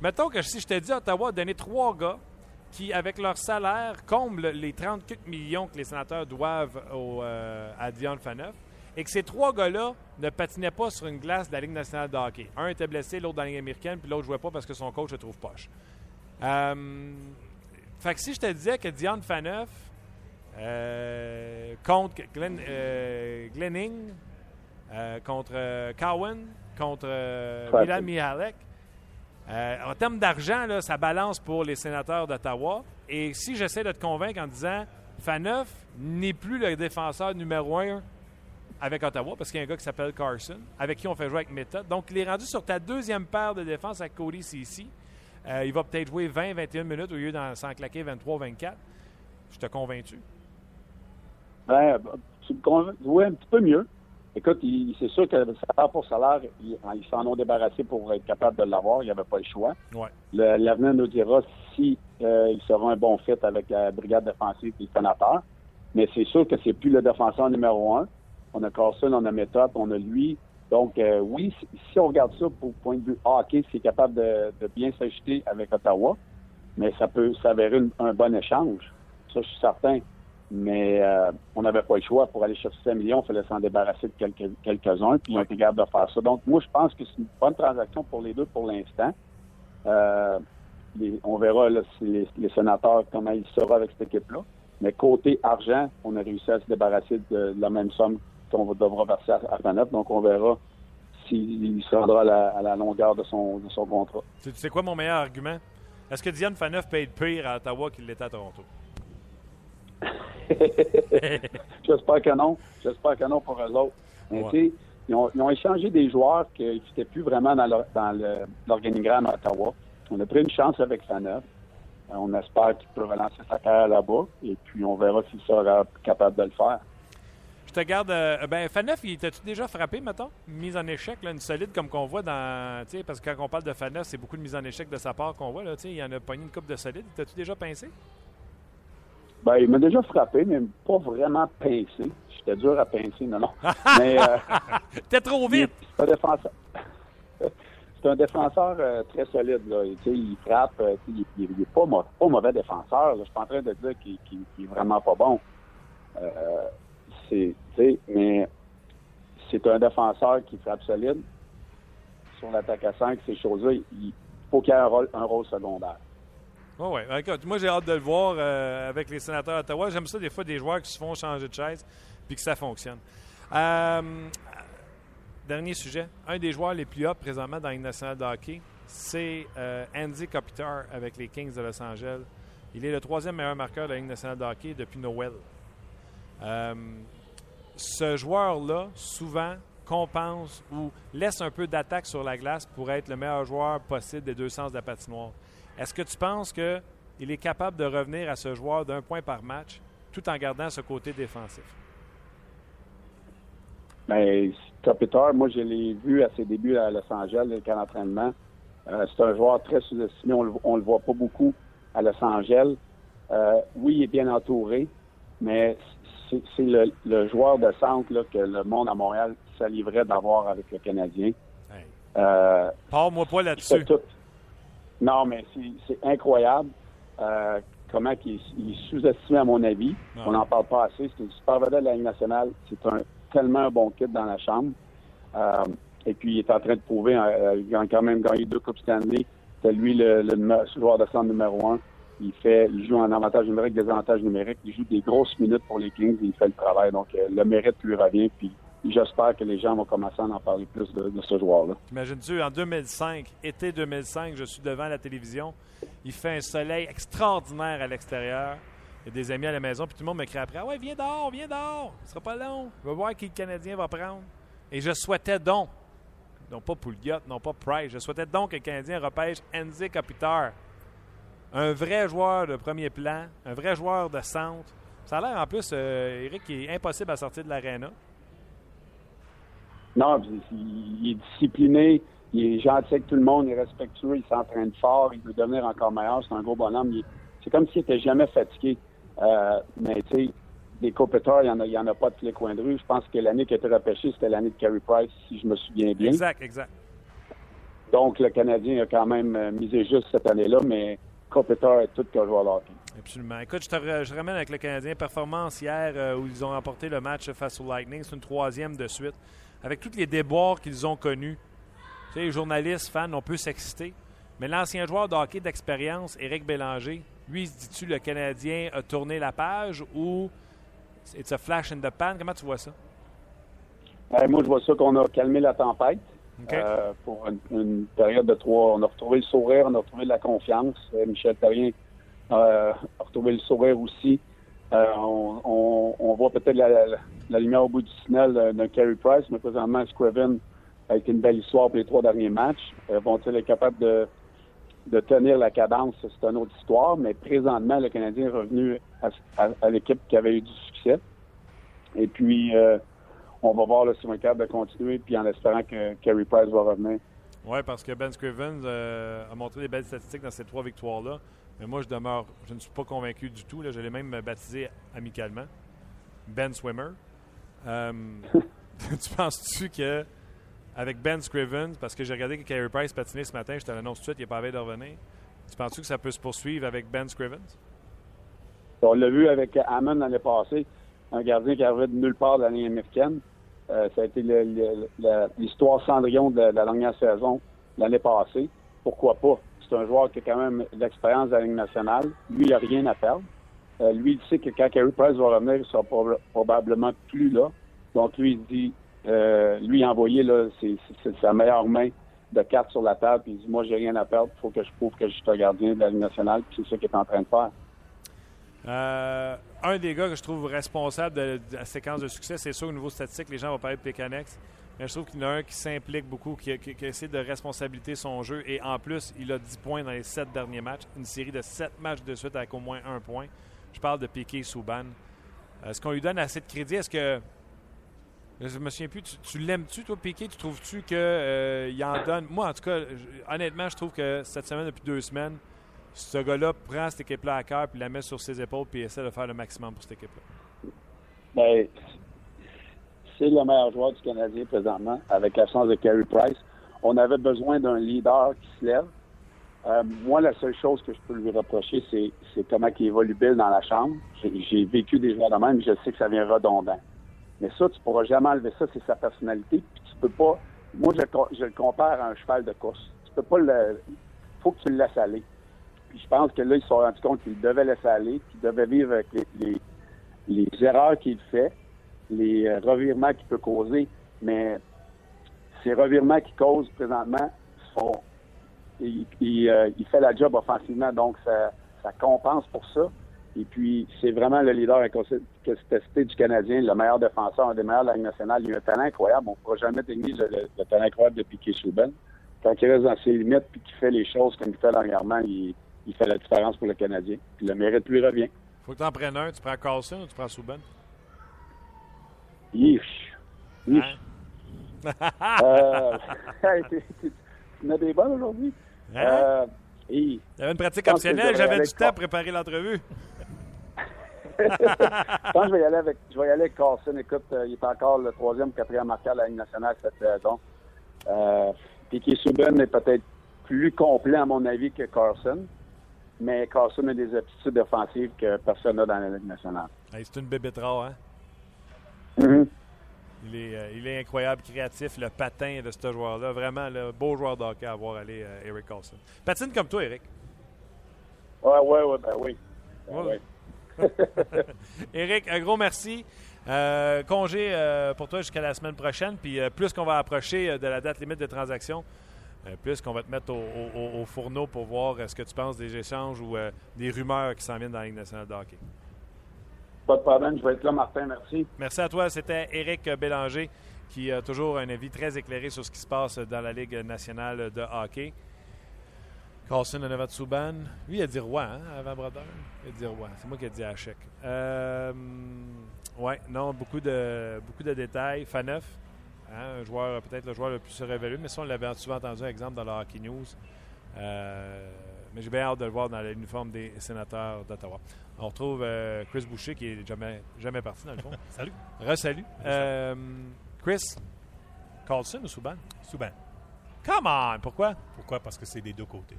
Mettons que si je te dis Ottawa a donné trois gars qui, avec leur salaire, comblent les 30 quelques millions que les sénateurs doivent au, euh, à Dion Phaneuf et que ces trois gars-là ne patinaient pas sur une glace de la Ligue nationale de hockey. Un était blessé, l'autre dans la Ligue américaine, puis l'autre jouait pas parce que son coach se trouve poche. Euh, fait que si je te disais que Dion Phaneuf euh, contre Glenn, euh, Glenning, euh, contre Cowan, contre. Milan Mihalek. Euh, en termes d'argent, ça balance pour les sénateurs d'Ottawa. Et si j'essaie de te convaincre en disant Faneuf n'est plus le défenseur numéro un avec Ottawa, parce qu'il y a un gars qui s'appelle Carson, avec qui on fait jouer avec méthode. Donc, il est rendu sur ta deuxième paire de défense avec Cody Cici. Euh, il va peut-être jouer 20-21 minutes au lieu d'en s'en claquer 23-24. Je te convaincu? Ben, tu me convaincs- oui, un petit peu mieux. Écoute, c'est sûr que salaire pour salaire, ils ils s'en ont débarrassé pour être capable de l'avoir. Il n'y avait pas le choix. Ouais. Le- L'avenir nous dira si euh, il sera un bon fit avec la brigade défensive des sénateurs. Mais c'est sûr que c'est plus le défenseur numéro un. On a Carson, on a Méthode, on a lui. Donc, euh, oui, si, on regarde ça pour point de vue hockey, c'est capable de, de bien s'ajouter avec Ottawa. Mais ça peut s'avérer un bon échange. Ça, je suis certain. Mais euh, on n'avait pas le choix. Pour aller chercher 5 millions, il fallait s'en débarrasser de quelques, quelques-uns, puis ils ont été capables de faire ça. Donc, moi, je pense que c'est une bonne transaction pour les deux pour l'instant. Euh, les- on verra là, si les, les sénateurs comment ils seront avec cette équipe-là. Mais côté argent, on a réussi à se débarrasser de la même somme qu'on devra verser à, à Faneuf. Donc, on verra s'il se rendra à la, à la longueur de son, de son contrat. Tu sais quoi mon meilleur argument? Est-ce que Dion Phaneuf peut être pire à Ottawa qu'il l'était à Toronto? J'espère que non. J'espère que non pour eux autres. Mais Ouais. tu sais, ils ont, ils ont échangé des joueurs qui n'étaient plus vraiment dans l'organigramme à Ottawa. On a pris une chance avec Faneuf. Euh, On espère qu'il peut relancer sa carrière là-bas. Et puis, on verra s'il sera capable de le faire. Je te garde. euh, ben, Faneuf, il t'a-tu déjà frappé, mettons? Mise en échec, là, une solide comme qu'on voit dans. Tu sais, parce que quand on parle de Faneuf, c'est beaucoup de mise en échec de sa part qu'on voit. Là, tu sais, il y en a pogné une coupe de solide. T'as-tu déjà pincé? Ben, il m'a déjà frappé, mais pas vraiment pincé. J'étais dur à pincer, non, non. mais euh, T'es trop vite! c'est un défenseur. c'est un défenseur euh, très solide. Là. Il frappe. euh, il, il- il est pas, mau- pas mauvais défenseur. là. Je suis pas en train de dire qu'il qu'il est vraiment pas bon. Euh, c'est, mais c'est un défenseur qui frappe solide. Sur l'attaque à 5, ces choses-là, il il faut qu'il ait un rôle, un rôle secondaire. Oh ouais. Écoute, moi, j'ai hâte de le voir euh, avec les sénateurs d'Ottawa. J'aime ça, des fois, des joueurs qui se font changer de chaise puis que ça fonctionne. Euh, dernier sujet. Un des joueurs les plus hauts présentement dans la nationale de hockey, c'est euh, Andy Kopitar avec les Kings de Los Angeles. Il est le troisième meilleur marqueur de la Ligue nationale de hockey depuis Noël. Ce joueur-là, souvent, compense ou laisse un peu d'attaque sur la glace pour être le meilleur joueur possible des deux sens de la patinoire. Est-ce que tu penses qu'il est capable de revenir à ce joueur d'un point par match tout en gardant ce côté défensif? Mais Kopitar, moi, je l'ai vu à ses débuts à Los Angeles, le camp d'entraînement. Euh, c'est un joueur très sous-estimé. On, on le voit pas beaucoup à Los Angeles. Euh, oui, il est bien entouré, mais c'est le, le joueur de centre là, que le monde à Montréal saliverait d'avoir avec le Canadien. Hey. Euh, Pars-moi pas là-dessus. Non, mais c'est- incroyable euh, comment il, est- il est sous-estimé à mon avis. On n'en parle pas assez. C'est une super vedette de la Ligue nationale. C'est un tellement un bon kit dans la chambre. Euh, et puis, il est en train de prouver, euh, il a quand même gagné deux Coupes Stanley. C'est lui le, joueur de centre numéro un. Il fait, il joue en avantage numérique, désavantage numérique. Il joue des grosses minutes pour les Kings et il fait le travail. Donc, euh, le mérite lui revient. Puis, j'espère que les gens vont commencer à en parler plus de, ce joueur-là. Imagine-tu, en 2005, été 2005, je suis devant la télévision. Il fait un soleil extraordinaire à l'extérieur. Il y a des amis à la maison, puis tout le monde me crie après Ah ouais, viens dehors, viens dehors. Ce sera pas long. On va voir qui le Canadien va prendre. Et je souhaitais donc, non pas Pouliot, non pas Price, je souhaitais donc que le Canadien repêche Andy Kopitar. Un vrai joueur de premier plan, un vrai joueur de centre. Ça a l'air en plus, euh, Eric, qui est impossible à sortir de l'aréna. Non, il, est discipliné, il est gentil avec tout le monde, il est respectueux, il s'entraîne fort, il veut devenir encore meilleur. C'est un gros bonhomme. C'est comme s'il était jamais fatigué. Euh, mais tu sais, des compéteurs, il n'y en, a- il y en a pas de tous les coins de rue. Je pense que l'année qui a été repêchée, c'était l'année de Carey Price, si je me souviens bien. Exact, exact. Donc, le Canadien a quand même euh, misé juste cette année-là, mais compéteur est tout qu'un joueur de hockey. Absolument. Écoute, je te je ramène avec le Canadien. Performance hier euh, où ils ont remporté le match face au Lightning. C'est une troisième de suite. Avec tous les déboires qu'ils ont connus, tu sais, les journalistes, fans, on peut s'exciter. Mais l'ancien joueur de hockey d'expérience, Éric Bélanger, lui, se dit-tu le Canadien a tourné la page ou it's a flash in the pan? Comment tu vois ça? Euh, moi, je vois ça qu'on a calmé la tempête. Euh, pour une, une période de trois. On a retrouvé le sourire, on a retrouvé de la confiance. Euh, Michel Terrien euh, a retrouvé le sourire aussi. Euh, on, voit peut-être la, la- la lumière au bout du tunnel d'un Carey Price, mais présentement, Scriven a été une belle histoire pour les trois derniers matchs. Euh, Vont-ils être capables de, de tenir la cadence? C'est une autre histoire, mais présentement, le Canadien est revenu à, l'équipe qui avait eu du succès. Et puis, euh, on va voir là, si on est capable de continuer, puis en espérant que Carey Price va revenir. Oui, parce que Ben Scrivens euh, a montré des belles statistiques dans ces trois victoires-là. Mais moi, je demeure, je ne suis pas convaincu du tout. Je l'ai même baptisé amicalement. Ben Swimmer. Euh, tu penses-tu que avec Ben Scrivens, parce que j'ai regardé que Carey Price patinait ce matin, je te l'annonce tout de suite, il n'est pas à de revenir. Tu penses-tu que ça peut se poursuivre avec Ben Scrivens? On l'a vu avec Hammond l'année passée, un gardien qui arrivait de nulle part de l'année américaine. Euh, ça a été l'histoire Cendrillon de de la dernière saison l'année passée. Pourquoi pas? C'est un joueur qui a quand même l'expérience de la Ligue nationale. Lui, il n'a rien à perdre. Euh, lui, il sait que quand Carey Price va revenir, il sera proba- probablement plus là. Donc, lui, il dit, euh, lui, envoyé, là, c'est sa meilleure main de carte sur la table. Puis il dit, moi, j'ai rien à perdre. Il faut que je prouve que je suis un gardien de la Ligue nationale. C'est ça qu'il est en train de faire. Euh, un des gars que je trouve responsable de, de la séquence de succès, c'est sûr au niveau statistique, les gens vont parler de Pécanex, mais je trouve qu'il y en a un qui s'implique beaucoup, qui, essaie de responsabiliser son jeu, et en plus, il a 10 points dans les 7 derniers matchs, une série de 7 matchs de suite avec au moins un point. Je parle de Piqué Souban. Est-ce qu'on lui donne assez de crédit? Est-ce que Je me souviens plus. Tu, tu l'aimes-tu, toi, Piqué? Tu trouves-tu qu'il euh, en donne? Moi, en tout cas, honnêtement, je trouve que cette semaine, depuis deux semaines, ce gars-là prend cette équipe-là à cœur, puis la met sur ses épaules, puis essaie de faire le maximum pour cette équipe-là. Ben, c'est le meilleur joueur du Canadien présentement, avec l'absence de Carey Price. On avait besoin d'un leader qui se lève. Euh, moi, la seule chose que je peux lui reprocher, c'est, comment il est volubile dans la chambre. J'ai, vécu des joueurs de même, je sais que ça vient redondant. Mais ça, tu pourras jamais enlever ça, c'est sa personnalité. Puis tu peux pas. Moi, je, le compare à un cheval de course. Tu peux pas le. faut que tu le laisses aller. Puis je pense que là, ils se sont rendus compte qu'il devait laisser aller, qu'il devait vivre avec les erreurs qu'il fait, les euh, revirements qu'il peut causer. Mais ces revirements qu'il cause présentement sont. Euh, il fait la job offensivement, donc ça, compense pour ça. Et puis, c'est vraiment le leader incontesté du Canadien, le meilleur défenseur, un des meilleurs de la Ligue nationale. Il a un talent incroyable. On ne pourra jamais le- le talent incroyable de Piquet Souben. Quand il reste dans ses limites puis qu'il fait les choses comme il fait dernièrement, il, il fait la différence pour le Canadien. Puis le mérite lui revient. Faut que tu en prennes un. Tu prends Carlson ou tu prends Souben? Yish. Yish. Euh, hey, t'es- t'es- tu as des bonnes aujourd'hui? Hein? Euh, et- Il y avait une pratique optionnelle. J'avais du temps à préparer l'entrevue. je pense que je vais y aller avec, je vais y aller avec Carlson. Écoute, euh, il est encore le troisième, quatrième marqueur de la Ligue nationale cette saison. Euh, Piquet Souben est peut-être plus complet, à mon avis, que Carlson. Mais Carlson a des aptitudes offensives que personne n'a dans la Ligue nationale. Hey, c'est une bébête rare, hein? Mhm. Il est, euh, il est incroyable, créatif, le patin de ce joueur-là. Vraiment, le beau joueur de hockey à voir aller, euh, Eric Carlson. Patine comme toi, Eric. Ouais, ouais, ouais, ben oui. Ben Ouais. oui. Eric, un gros merci. Euh, congé pour toi jusqu'à la semaine prochaine. Puis plus qu'on va approcher de la date limite de transaction, plus qu'on va te mettre au, au- au- au fourneau pour voir ce que tu penses des échanges ou des rumeurs qui s'en viennent dans la Ligue nationale de hockey. Pas de problème, je vais être là, Martin, merci. Merci à toi. C'était Éric Bélanger qui a toujours un avis très éclairé sur ce qui se passe dans la Ligue nationale de hockey. Carlson Onovat Souban. Lui, il a dit roi, hein, avant Brodeur? Il a dit roi. C'est moi qui ai dit Hachek. Euh, ouais, non, beaucoup de, beaucoup de détails. Faneuf, hein, un joueur, peut-être le joueur le plus révélé, mais ça, on l'avait souvent entendu, exemple, dans le Hockey News. Euh, mais j'ai bien hâte de le voir dans l'uniforme des sénateurs d'Ottawa. On retrouve euh, Chris Boucher qui est jamais, jamais parti, dans le fond. Salut. Resalut. Euh, Chris, Carlson ou Souban? Souban. Come on! Pourquoi? Pourquoi? Parce que c'est des deux côtés.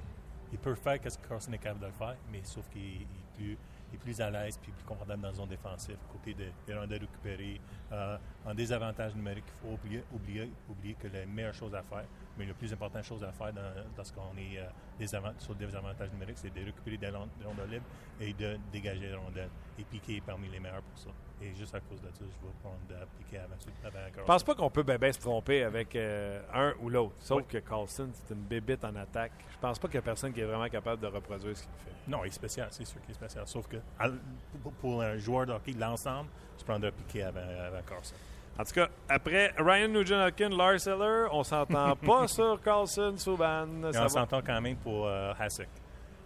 Il peut faire ce que Carson est capable de le faire, mais sauf qu'il est, plus, est plus à l'aise puis plus confortable dans la zone défensive, côté de- des rondelles récupérées. Euh, en désavantage numérique, il faut oublier, oublier, oublier que la meilleure chose à faire, mais la plus importante chose à faire dans, lorsqu'on est euh, sur le désavantage numérique, c'est de récupérer des ron- des rondelles libres et de dégager les rondelles. Et Piqué est parmi les meilleurs pour ça. Et juste à cause de ça, je vais prendre Piqué avant, avant. Je pense pas qu'on peut ben, ben se tromper avec euh, un ou l'autre. Sauf Oui. que Carlson, c'est une bébite en attaque. Je pense pas qu'il y a personne qui est vraiment capable de reproduire ce qu'il fait. Non, il est spécial, c'est sûr qu'il est spécial. Sauf que pour, un joueur de hockey, l'ensemble, je prendrais Piqué avant, avant Carson. En tout cas, après Ryan Nugent-Hopkins, Lars Eller, on s'entend pas sur Carlson, Souban. Et on s'entend quand même pour euh, Hasek.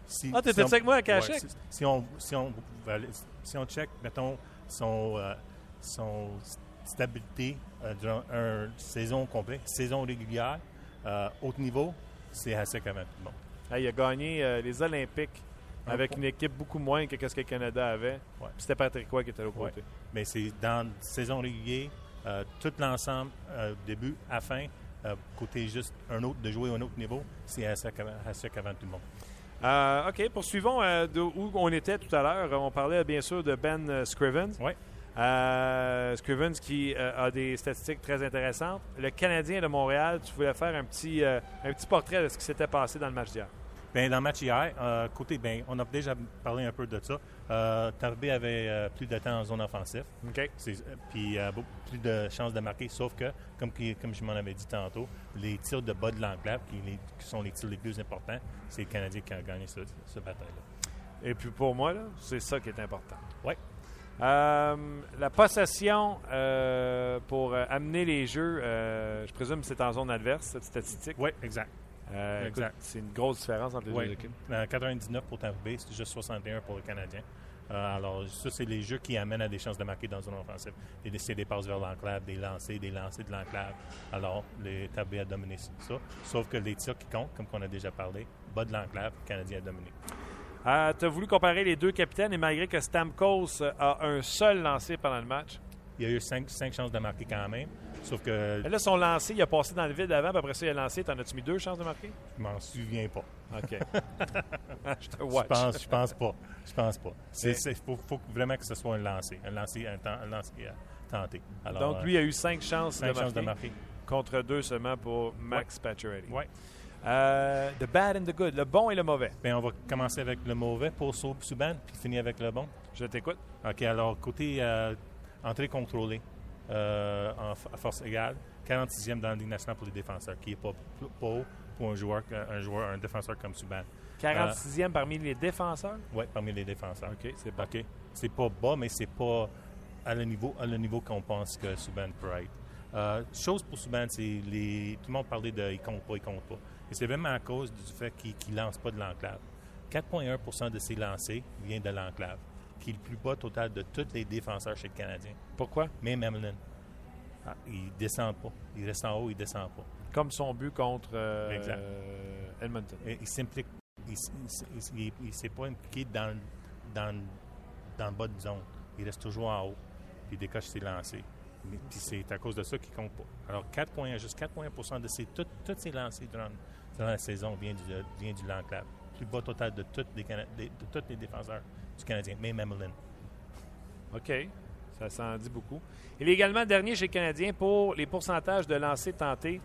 Si- Ah, t'étais on- avec moi ouais, Hasek? si, si on, si, on, si on check, mettons, son, euh, son stabilité euh, durant une saison complète, saison régulière, euh, haut niveau, c'est Hasek avant tout le monde. Il a gagné les Olympiques avec une équipe beaucoup moins que ce que le Canada avait. Ouais. C'était Patrick Roy qui était au Ouais. côté. Mais c'est dans la saison régulière, euh, tout l'ensemble, euh, début à fin, euh, côté juste un autre, de jouer à un autre niveau, c'est Hasek avant, Hasek avant tout le monde. Euh, OK, poursuivons de où on était tout à l'heure. On parlait bien sûr de Ben Scrivens. Euh, Scrivens qui a des statistiques très intéressantes. Le Canadien de Montréal, tu voulais faire un petit, un petit portrait de ce qui s'était passé dans le match d'hier. Ben, dans le match hier, côté, ben, on a déjà parlé un peu de ça. Euh, Tarbé avait euh, plus de temps en zone offensive, euh, puis euh, plus de chances de marquer, sauf que, comme, je m'en avais dit tantôt, les tirs de bas de l'enclave, qui, les- qui sont les tirs les plus importants, c'est le Canadien qui a gagné ce, ce bataille-là. Et puis pour moi, là, c'est ça qui est important. Euh, la possession pour amener les jeux, je présume que c'est en zone adverse, cette statistique? Oui, exact. Euh, exact. C'est une grosse différence entre les Ouais. deux équipes. Euh, 99 pour Tampa Bay, c'est juste 61 pour le Canadien. Euh, alors, ça, c'est les jeux qui amènent à des chances de marquer dans une offensive. C'est des passes vers l'enclave, des lancers, des lancers de l'enclave. Alors, les a dominé ça. Sauf que les tirs qui comptent, comme on a déjà parlé, bas de l'enclave, le Canadien a dominé. Euh, tu as voulu comparer les deux capitaines et malgré que Stamkos a un seul lancé pendant le match, Il y a eu cinq, cinq chances de marquer quand même. Sauf que mais là, son lancé, il a passé dans le vide avant, puis après ça, il a lancé. T'en as-tu mis deux chances de marquer? je m'en souviens pas. OK. je te Je watch. pense, je pense pas. Je pense pas. Il faut, faut vraiment que ce soit un lancer. Un lancer, un, un euh, tenté. Alors, Donc, lui a eu cinq chances, cinq de, chances de marquer, marquer. contre deux seulement pour Max Pacioretty. Ouais. Euh, the bad and the good, le bon et le mauvais. Bien, on va commencer avec le mauvais pour Subban, puis finir avec le bon. Je t'écoute. OK, alors, côté euh, entrée contrôlée, euh, en à force égale, 46e dans la Ligue nationale pour les défenseurs, qui n'est pas, p- pas haut pour un joueur, un joueur, un défenseur comme Subban. 46e parmi les défenseurs? Oui, parmi les défenseurs. OK, c'est. OK. C'est pas bas, mais c'est pas à le niveau, à le niveau qu'on pense que Subban peut être. Euh, chose pour Subban, c'est les. Tout le monde parlait de il compte pas, il compte pas. Et c'est vraiment à cause du fait qu'il ne lance pas de l'enclave. 4,1% de ses lancers vient de l'enclave, qui est le plus bas total de tous les défenseurs chez le Canadien. Pourquoi? Même Emelin. Ah, il descend pas. Il reste en haut, il descend pas. Comme son but contre euh, Exact. Edmonton. Il s'implique. Il, il s'est pas impliqué dans, dans, dans le bas de zone. Il reste toujours en haut. Puis il décoche ses lancers. Mais- Puis c'est à cause de ça qu'il compte pas. Alors, 4 points, juste 4,1% de ses, tout- tous ses lancers durant, durant la saison vient du, vient du. Plus bas total de, tous les des- de tous les défenseurs du Canadien, même Emelin. OK. Ça s'en dit beaucoup. Il est également dernier chez les Canadiens pour les pourcentages de lancers tentés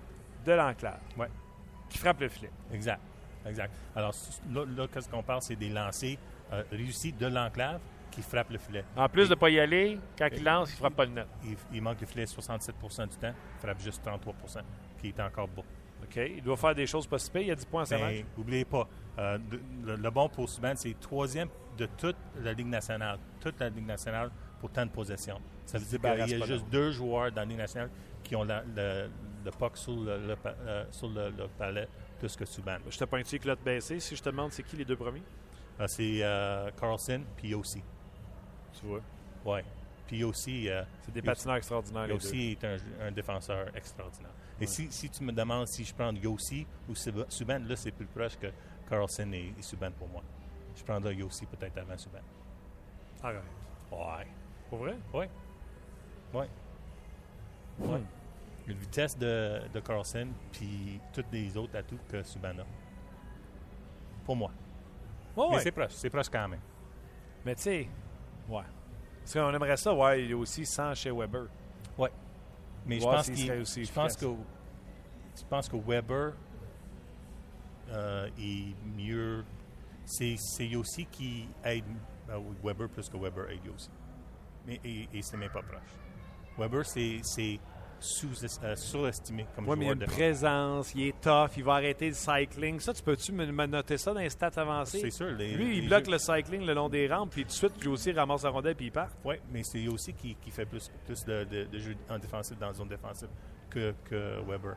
de l'enclave. Ouais. Qui frappe le filet. Exact. Exact. Alors, là, là qu'est-ce qu'on parle, c'est des lancers euh, réussis de l'enclave qui frappent le filet. En plus de ne pas y aller, quand il lance, il ne frappe pas le net. Il, il manque le filet 67% du temps, il frappe juste 33% qui est encore bas. OK. Il doit faire des choses pas si pires. Il y a 10 points à sa Mais match. n'oubliez pas, euh, le bon pour Subban, c'est troisième de toute la Ligue nationale. Toute la Ligue nationale pour temps de possession. Ça veut dire qu'il y a juste deux joueurs dans la Ligue nationale qui ont la- le, le puck sur le, le euh, sur le, palais plus que Subban. Je te pointe-tu culotte baissée si je te demande c'est qui les deux premiers? Euh, c'est euh, Carlson puis aussi. Tu vois? Ouais. Puis aussi, euh, C'est des patineurs extraordinaires, les deux. Yossi est un, un défenseur extraordinaire. Et si, si tu me demandes si je prends Yossi ou Sub- Subban, là, c'est plus proche que Carlson et, et Subban pour moi. Je prendrais Yossi peut-être avant Subban. Arrête. Ouais. Pour vrai? Oui. Oui. Ouais. La vitesse de, de Carlson, puis tous les autres atouts que Subban a. Pour moi. Ouais, Mais ouais. c'est proche. C'est proche quand même. Mais tu sais, ouais. Parce qu'on aimerait ça, ouais, il est aussi sans chez Weber. Ouais. Mais je pense qu'il- aussi je pense que je pense que Weber euh, est mieux. C'est Yossi qui aide euh, Weber plus que Weber aide Yossi. Mais et, et c'est même pas proche. Weber c'est euh, surestimé comme Oui, mais il a une présence, il est tough, il va arrêter le cycling. Ça, tu peux-tu me, me noter ça dans les stats avancées? C'est sûr. Les, Lui, il bloque jeux- le cycling le long des rampes, puis tout de suite, aussi ramasse la rondelle, puis il part. Ouais, mais c'est Yossi qui, qui fait plus, plus de, de, de jeux en défensif dans la zone défensive que, que Weber.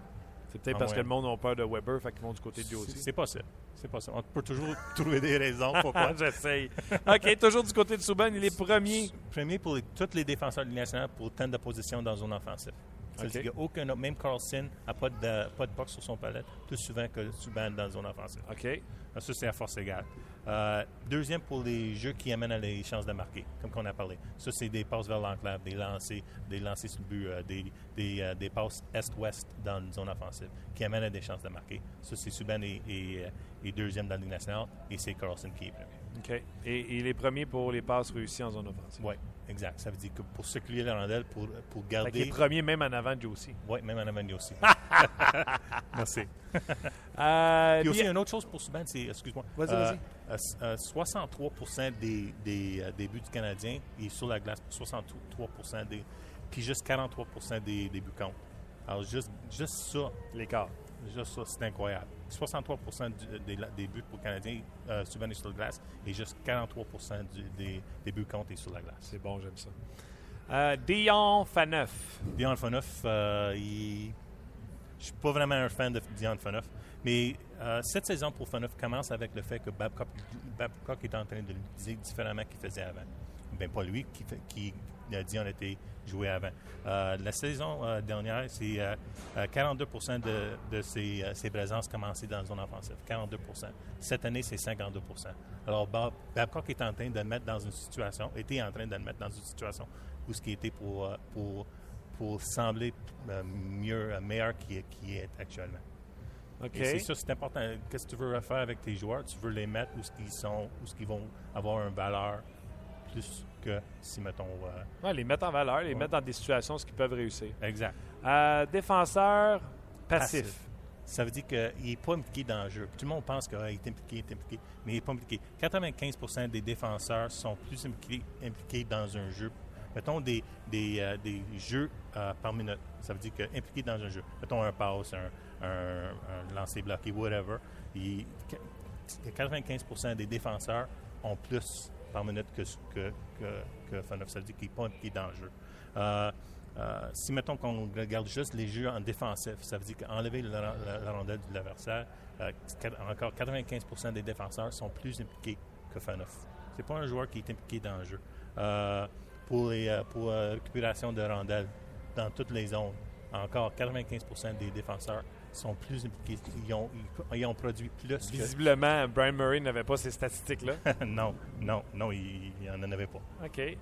C'est peut-être En parce que le monde a peur de Weber, fait qu'ils vont du côté de lui C'est aussi. c'est pas ça. C'est pas ça. On peut toujours trouver des raisons pourquoi. J'essaye. OK, toujours du côté de Souban, il est premier. Premier pour les- tous les défenseurs de nationale pour temps de position dans zone offensive. Ça veut OK. dire qu'il n'y a aucun autre, même Carlson n'a pas de, pas de puck sur son palette, plus souvent que Subban dans zone offensive. OK. Alors, Ça, c'est à force égale. Euh, deuxième pour les jeux qui amènent à les chances de marquer, comme qu'on a parlé. Ça, c'est des passes vers l'enclave, des lancers, des lancers sur le but, euh, des, des, euh, des passes est-ouest dans une zone offensive qui amènent à des chances de marquer. Ça, c'est Subban et, et, et deuxième dans la Ligue nationale, et c'est Carlson qui est premier. OK. Et, et il est premier pour les passes réussies en zone offensive. Oui, exact. Ça veut dire que pour circuler la rondelle, pour, pour Fait qu'il est garder. premier même en avant de Josie. Oui, même en avant de aussi. Merci. Euh, Puis aussi, une autre chose pour Subban, c'est, excuse-moi, Vas-y, euh, vas-y. euh, s- euh, 63 des, des, euh, des buts du Canadien est sur la glace, 63 des, puis juste 43 des, des buts comptent. Alors, juste, juste ça, l'écart. juste ça, c'est incroyable. 63 du- des, des buts pour le Canadien, euh, sur la glace, et juste 43 du- des, des buts comptent est sur la glace. C'est bon, j'aime ça. Euh, Dion Faneuf. Dion Phaneuf, euh, il... je suis pas vraiment un fan de Dion Phaneuf, Mais euh, cette saison pour Faneuf commence avec le fait que Babcock, Babcock est en train de l'utiliser différemment qu'il faisait avant. Ben pas lui qui a dit on était joué avant. Euh, la saison euh, dernière, c'est euh, euh, 42 de, de ses, ses présences commencées dans la zone offensive. 42% Cette année, c'est 52% Alors, Bob, Babcock est en train de le mettre dans une situation, était en train de le mettre dans une situation où ce qui était pour, pour, pour sembler mieux, meilleur qu'il qu'il est actuellement. C'est ça, c'est important. Qu'est-ce que tu veux faire avec tes joueurs? Tu veux les mettre où ce sont, où ce qu'ils vont avoir une valeur plus que si, mettons... euh, Ouais, les mettre en valeur, les Ouais. mettre dans des situations où ils peuvent réussir. exact. Euh, défenseur passif. Passif. Ça veut dire qu'il n'est pas impliqué dans le jeu. Tout le monde pense qu'il est impliqué, il est impliqué, mais il n'est pas impliqué. 95% des défenseurs sont plus impliqués, impliqués dans un jeu. Mettons des, des, euh, des jeux par minute. Ça veut dire que impliqué dans un jeu. Mettons un pass, un, un, un lancer bloqué, whatever. Il- 95% des défenseurs ont plus par minute que, que, que, que qu'il n'est pas impliqué dans le jeu. Euh, euh, si, mettons qu'on regarde juste les jeux en défensif, ça veut dire qu'enlever la, rondelle de l'adversaire, euh, encore 95% des défenseurs sont plus impliqués que Faneuf. C'est pas un joueur qui est impliqué dans le jeu. Pour les pour récupération de rondelles dans toutes les zones, encore 95% des défenseurs sont plus impliqués. Ils ont, ils, ont produit plus que... Visiblement, Brian Murray n'avait pas ces statistiques-là. non, non, non, il n'en avait pas. OK. Et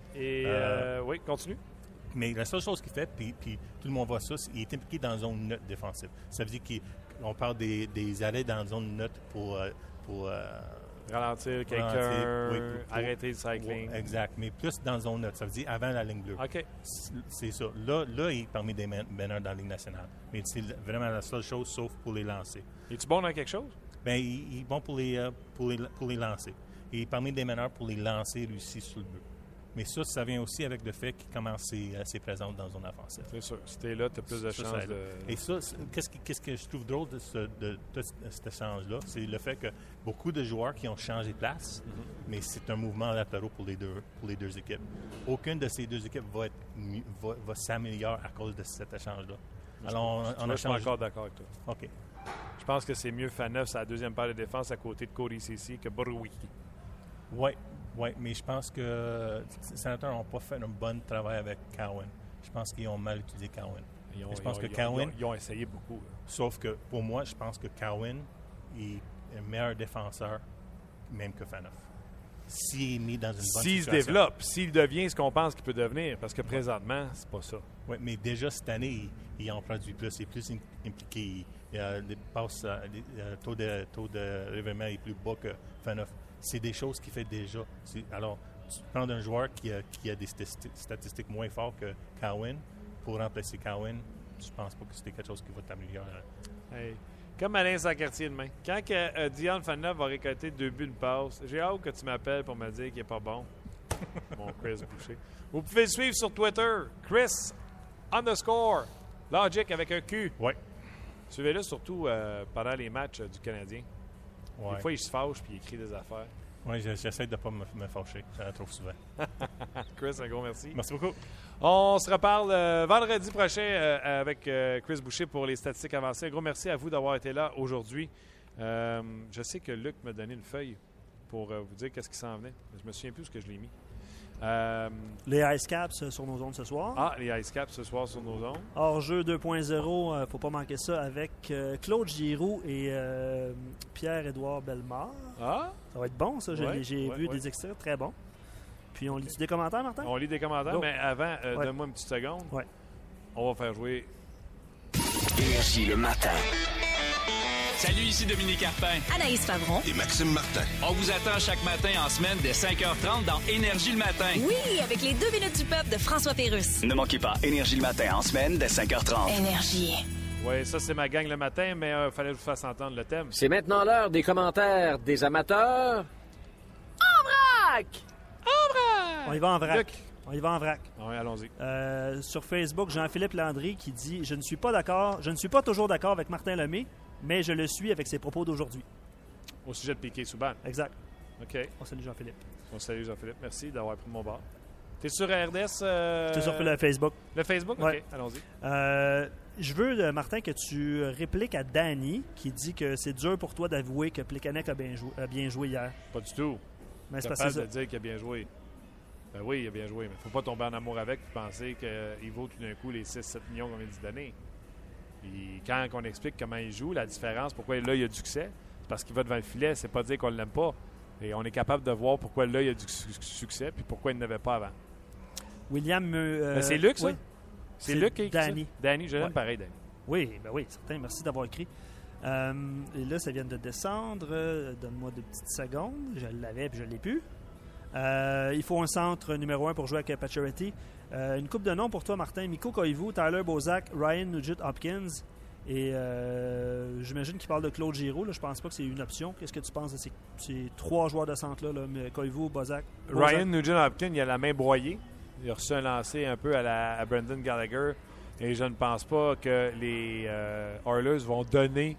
Euh, euh, oui, continue. Mais la seule chose qu'il fait, puis, puis tout le monde voit ça, c'est qu'il est impliqué dans une zone neutre défensive. Ça veut dire qu'on parle des, des arrêts dans une zone neutre pour, euh, pour Ralentir quelqu'un, oui, arrêter le cycling. exact, mais plus dans zone neutre. Ça veut dire avant la ligne bleue. OK. C'est- ça. Là, là, il est parmi des men- meneurs dans la Ligue nationale. Mais c'est vraiment la seule chose, sauf pour les lancer. Es-tu bon dans quelque chose? Il, il est bon pour les, euh, pour les, pour les lancer. Il est parmi des meneurs pour les lancer réussis sur le but. Mais ça, ça vient aussi avec le fait qu'il commence ses, ses présences dans zone offensive. C'est sûr. Si t'es là, t'as plus de chances de... Et ça, qu'est-ce que, je trouve drôle de, ce, de, de cet échange-là, c'est le fait que beaucoup de joueurs qui ont changé de place, Mhm. mais c'est un mouvement latéral pour les deux, pour les deux équipes. Aucune de ces deux équipes va, être, mieux- va, va s'améliorer à cause de cet écéchange-là. Alors, on, on a je suis changé. encore d'accord avec toi. OK. Je pense que c'est mieux Faneuf, sa deuxième paire de défense à côté de Cody Cici que Borowicki. Oui, ouais, mais je pense que les sénateurs n'ont pas fait un bon travail avec Cowan. Je pense qu'ils ont mal utilisé Cowan. Ils ont, Je pense ils ont- que ils ont- Cowan- Ils ont, essayé beaucoup. là. Sauf que pour moi, je pense que Cowan est un meilleur défenseur même que Faneuf. S'il est mis dans une bonne S'il se développe, s'il devient ce qu'on pense qu'il peut devenir, parce que présentement, c'est pas ça. Oui, mais déjà cette année, il, il en produit plus, il est plus im- impliqué. Il, euh, les- euh, le taux de, taux de réveillement est plus bas que Faneuf. C'est des choses qu'il fait déjà. Alors, tu prends un joueur qui a, qui a des statistiques, moins fortes que Cowan pour remplacer Cowan, je pense pas que c'était quelque chose qui va t'améliorer? Hey. Comme Alain Sacartier demain. Quand que, euh, Dion va récolter deux buts, une passe, j'ai hâte que tu m'appelles pour me dire qu'il est pas bon. Mon Chris Boucher. Vous pouvez le suivre sur Twitter. Chris underscore Logic avec un Q. Oui. Suivez-le surtout euh, pendant les matchs euh, du Canadien. Ouais. Des fois, il se fâche puis il écrit des affaires. Je- j'essaie de ne pas me, me fâcher. Ça trop souvent. Chris, un gros merci. Merci beaucoup. On se reparle euh, vendredi prochain euh, avec euh, Chris Boucher pour les statistiques avancées. Un gros merci à vous d'avoir été là aujourd'hui. Je sais que Luc m'a donné une feuille pour vous dire qu'est-ce qui s'en venait. Je me souviens plus ce que je l'ai mis. Euh, Les Ice Caps euh, sur nos zones ce soir. ah, les Ice Caps ce soir sur nos ondes. Hors jeu 2.0, euh, faut pas manquer ça avec euh, Claude Giroux et euh, Pierre-Édouard Bellemare. Ah, Ça va être bon, ça. J'ai Ouais, j'ai ouais, vu ouais. des extraits très bons. Puis on lit des commentaires, Martin? on lit des commentaires, Go. mais avant, euh, Ouais. donne-moi une petite seconde. Ouais. On va faire jouer. Énergie le matin. Salut, ici Dominique Carpin. Anaïs Favron. et Maxime Martin. On vous attend chaque matin en semaine dès 5h30 dans Énergie le matin. Oui, avec les deux minutes du peuple de François Pérusse. Ne manquez pas Énergie le matin en semaine dès 5h30. Énergie. Oui, ça, c'est ma gang le matin, mais il fallait que je vous fasse entendre le thème. C'est maintenant l'heure des commentaires des amateurs. On y va en vrac. Luc? On y va en vrac. Oui, allons-y. Euh, sur Facebook, Jean-Philippe Landry qui dit Je ne suis pas d'accord, je ne suis pas toujours d'accord avec Martin Lemay, mais je le suis avec ses propos d'aujourd'hui. Au sujet de Piqué Souban. Exact. OK. On salue Jean-Philippe. Bon, salut Jean-Philippe. Merci d'avoir pris mon bar. T'es sur RDS? euh, C'est sur le Facebook. Le Facebook? Ouais. OK, allons-y. Euh, je veux, euh, Martin, que tu répliques à Danny qui dit que c'est dur pour toi d'avouer que Plekanec a bien, joué, a bien joué hier. Pas du tout. Mais c'est capable que de dire qu'il a bien joué. Ben oui, il a bien joué, mais il faut pas tomber en amour avec et penser qu'il vaut tout d'un coup les 6-7 millions qu'on vient de donner. Puis quand on explique comment il joue, la différence, pourquoi là il a du succès, c'est parce qu'il va devant le filet, c'est pas dire qu'on l'aime pas. Et on est capable de voir pourquoi là il a du su- succès puis pourquoi il n'avait pas avant. William. euh, Ben, c'est Luc, ça? oui. C'est Luc qui ça? Danny. Danny, je l'aime Ouais. pareil, Danny. Oui, ben oui, certain. Merci d'avoir écrit. Euh, et là, ça vient de descendre. Euh, Donne-moi deux petites secondes. Je l'avais puis je l'ai plus. Euh, il faut un centre numéro un pour jouer avec Pacioretty. Euh, une coupe de noms pour toi, Martin. Miko Koivu, Tyler Bozak, Ryan Nugent Hopkins. Et euh, j'imagine qu'il parle de Claude Giroux. Là. Je pense pas que c'est une option. Qu'est-ce que tu penses de ces, trois joueurs de centre-là? Là, Koivu, Bozak. Ryan Nugent-Hopkins, il a la main broyée. Il a reçu un lancer un peu à, la, Brendan Gallagher. Et je ne pense pas que les euh, Oilers vont donner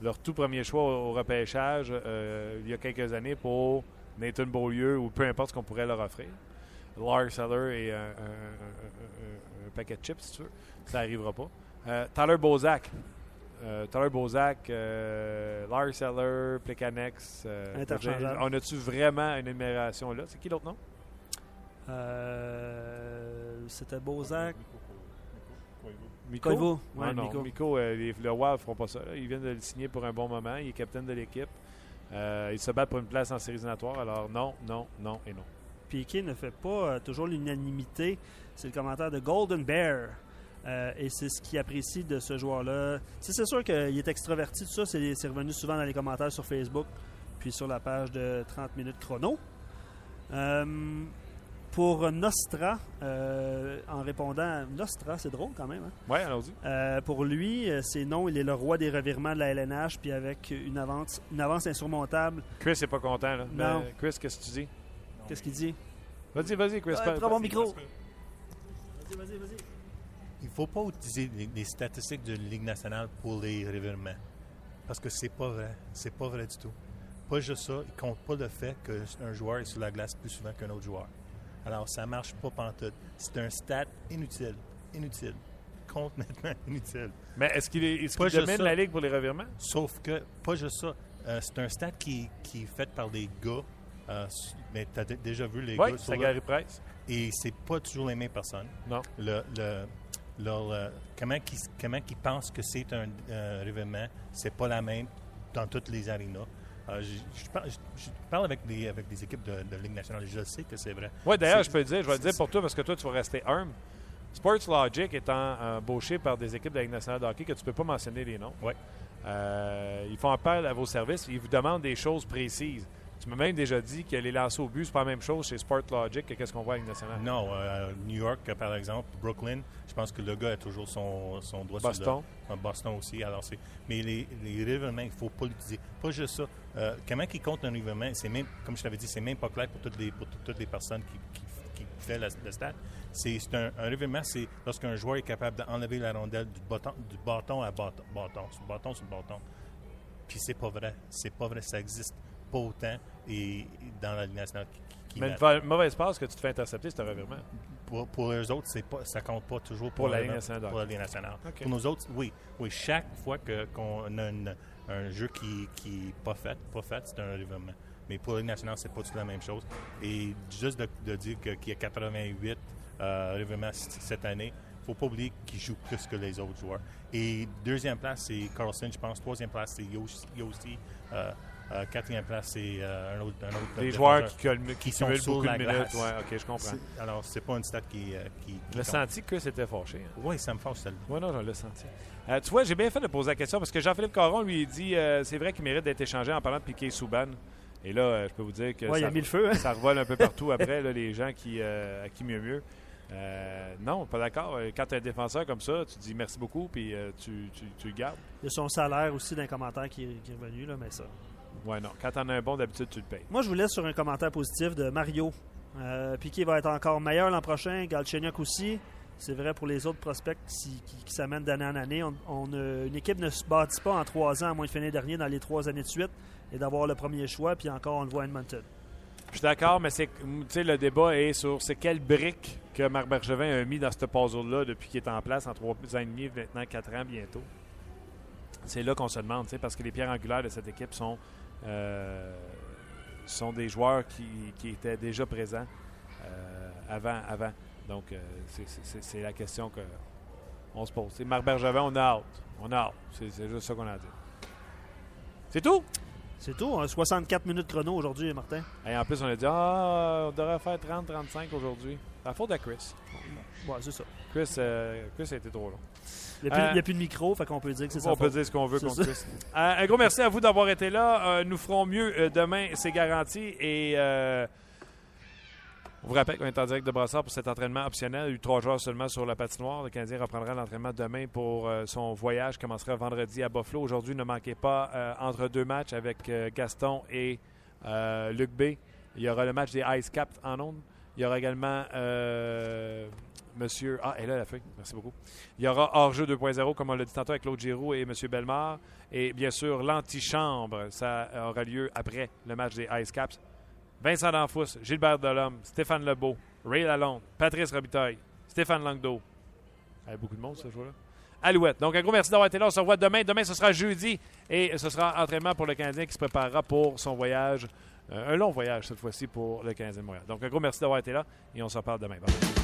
leur tout premier choix au, au repêchage euh, il y a quelques années pour Nathan Beaulieu ou peu importe ce qu'on pourrait leur offrir. Lars Seller et un, un- un- un- paquet de chips, si tu veux. Ça n'arrivera pas. Euh, Tyler Bozak. Euh, Tyler Bozak, euh, Lars Seller, Plekanex. euh, Interchangeable. on a-tu vraiment une énumération là? C'est qui l'autre nom? Euh, C'était Bozak. Miko? Koivu. Ouais, Ouais, non, Miko. Miko, euh, les, le Wild ne feront pas ça. là. Ils viennent de le signer pour un bon moment. Il est capitaine de l'équipe. Euh, il se bat pour une place en séries éliminatoires. Alors non, non, non et non. Piquet ne fait pas euh, toujours l'unanimité. C'est le commentaire de Golden Bear. Euh, et c'est ce qu'il apprécie de ce joueur-là. C'est sûr qu'il est extraverti, tout ça. C'est revenu souvent dans les commentaires sur Facebook, puis sur la page de 30 minutes chrono. Euh, pour Nostra, euh, en répondant à Nostra, c'est drôle quand même. hein? Ouais, allons-y. Pour lui, c'est non, il est le roi des revirements de la LNH, puis avec une avance, une avance insurmontable. Chris n'est pas content. Là. Non. Chris, qu'est-ce que tu dis? Qu'est-ce qu'il dit? Vas-y, vas-y, Chris. Pas- prends mon micro. Vas-y, vas-y, vas-y. Il ne faut pas utiliser les, les statistiques de la Ligue nationale pour les revirements. Parce que c'est pas vrai. C'est pas vrai du tout. Pas juste ça, il compte pas le fait qu'un joueur est sur la glace plus souvent qu'un autre joueur. Alors, ça marche pas pantoute. C'est un stat inutile. Inutile. Compte maintenant inutile. Mais est-ce qu'il est, qu'il juste domine ça. la Ligue pour les revirements? Sauf que, pas juste ça, euh, c'est un stat qui, qui est fait par des gars. Euh, mais tu as déjà vu les Oui, gars sur Gary Price. Et c'est pas toujours les mêmes personnes. Non. Le, euh, comment ils comment pensent que c'est un euh, revirement, c'est pas la même dans toutes les arénas. Euh, je, je parle, je- je parle avec des, avec des équipes de, de Ligue nationale. Je sais que c'est vrai. Oui, d'ailleurs, je peux le dire, je vais le dire pour toi parce que toi, tu vas rester arme. Sports Logic étant embauché par des équipes de la Ligue nationale de hockey que tu ne peux pas mentionner les noms. Euh, ils font appel à vos services. Ils vous demandent des choses précises. Tu m'as même déjà dit que les lancers au but, c'est pas la même chose chez Sport Logic que qu'est-ce qu'on voit à Ligue nationale. Non, euh, New York, par exemple, Brooklyn, je pense que le gars a toujours son, son doigt Boston. sur le... Boston aussi. Alors c'est, mais les, les il ne faut pas l'utiliser. Pas juste ça. Euh, comment ils comptent un revirement, c'est même, comme je t'avais dit, c'est même pas clair pour toutes les, pour tout- toutes les personnes qui, qui, fait la- le stat. C'est, un, un c'est lorsqu'un joueur est capable d'enlever la rondelle du bâton, du bâton à bâton, bâton, sur bâton sur bâton. Puis c'est pas vrai. C'est pas vrai. Ça existe pas autant et dans la Ligue nationale qui, qui Mais une mauvaise passe que tu te fais intercepter, c'est un revirement. Pour, pour eux autres, c'est pas, ça compte pas toujours pour, Pour la Ligue nationale Pour la Ligue nationale. Pour nous autres, oui. Oui, chaque fois que, qu'on a une- un jeu qui n'est pas fait, pas fait, c'est un revirement. Mais pour la Ligue nationale, c'est pas tout la même chose. Et juste de, de dire que- qu'il y a 88 euh, revirements cette année, faut pas oublier qu'il joue plus que les autres joueurs. Et deuxième place, c'est Carlson, je pense. Troisième place, c'est Yossi. Yossi. Euh, euh, quatrième place, c'est euh, un autre, un autre Des joueurs qui, qui, qui sont sur beaucoup la de minutes. glace. Ouais, ok, je comprends. Alors, c'est pas une stat qui. euh, qui, qui Le senti que c'était fâché. hein. Oui, ça me fâche celle-là. Oui, non, je l'ai senti. Euh, tu vois, j'ai bien fait de poser la question parce que Jean-Philippe Caron lui il dit euh, c'est vrai qu'il mérite d'être échangé en parlant de Piquet Souban. Et là, euh, je peux vous dire que Ouais, il ça, a mis le feu. hein? ça revole un peu partout après, là, les gens qui, euh, à qui mieux mieux. Euh, non, pas d'accord. Quand tu es un défenseur comme ça, tu dis merci beaucoup puis euh, tu, tu, tu le gardes. Il y a son salaire aussi d'un commentaire qui, est- qui est revenu, là, mais ça. Ouais, non. Quand t'en as un bon, d'habitude, tu le payes. Moi, je vous laisse sur un commentaire positif de Mario. Euh, Piquet va être encore meilleur l'an prochain, Galchenyuk aussi. C'est vrai pour les autres prospects qui, qui- qui s'amènent d'année en année. On, on, euh, une équipe ne se bâtit pas en trois ans, à moins de finir dernier dans les trois années de suite, et d'avoir le premier choix, puis encore, on le voit à Edmonton. Je suis d'accord, mais c'est, le débat est sur c'est quelle brique que Marc Bergevin a mis dans ce puzzle-là depuis qu'il est en place en trois ans et demi, maintenant quatre ans bientôt. C'est là qu'on se demande, parce que les pierres angulaires de cette équipe sont, euh, sont des joueurs qui, qui étaient déjà présents euh, avant, avant. Donc, euh, c'est- la question qu'on se pose. C'est Marc Bergevin, on a hâte. On a hâte. C'est juste ça qu'on a à dire. C'est tout? C'est tout. hein, 64 minutes chrono aujourd'hui, Martin. Et en plus, on a dit, ah, on devrait faire 30-35 aujourd'hui. C'est la faute à Chris. Ouais, c'est ça. Chris, euh, Chris a été trop long. Il n'y a, plus- Euh, a plus de micro, fait qu'on peut dire que c'est ça. On peut dire ce qu'on veut. Euh, un gros merci à vous d'avoir été là. Euh, nous ferons mieux demain, c'est garanti. Et on vous rappelle qu'on est en direct de Brassard pour cet entraînement optionnel. Il y a eu trois jours seulement sur la patinoire. Le Canadien reprendra l'entraînement demain pour euh, son voyage qui commencera vendredi à Buffalo. Aujourd'hui, ne manquez pas euh, entre deux matchs avec euh, Gaston et Luc B. Il y aura le match des Ice Caps en ondes. Il y aura également euh, Monsieur. Ah, et là la feuille. Merci beaucoup. Il y aura hors-jeu 2.0, comme on l'a dit tantôt avec Claude Giroux et M. Bellemare. Et bien sûr, l'antichambre, ça aura lieu après le match des Ice Caps. Vincent Danfous, Gilbert Delhomme, Stéphane Lebeau, Ray Lalonde, Patrice Robitaille, Stéphane Langdo. Il y a beaucoup de monde ce jour-là. Alouette. Donc, un gros merci d'avoir été là. On se revoit demain. Demain, ce sera jeudi et ce sera entraînement pour le Canadien qui se préparera pour son voyage, un long voyage cette fois-ci pour le Canadien de Montréal. Donc, un gros merci d'avoir été là et on se reparle demain. Bye.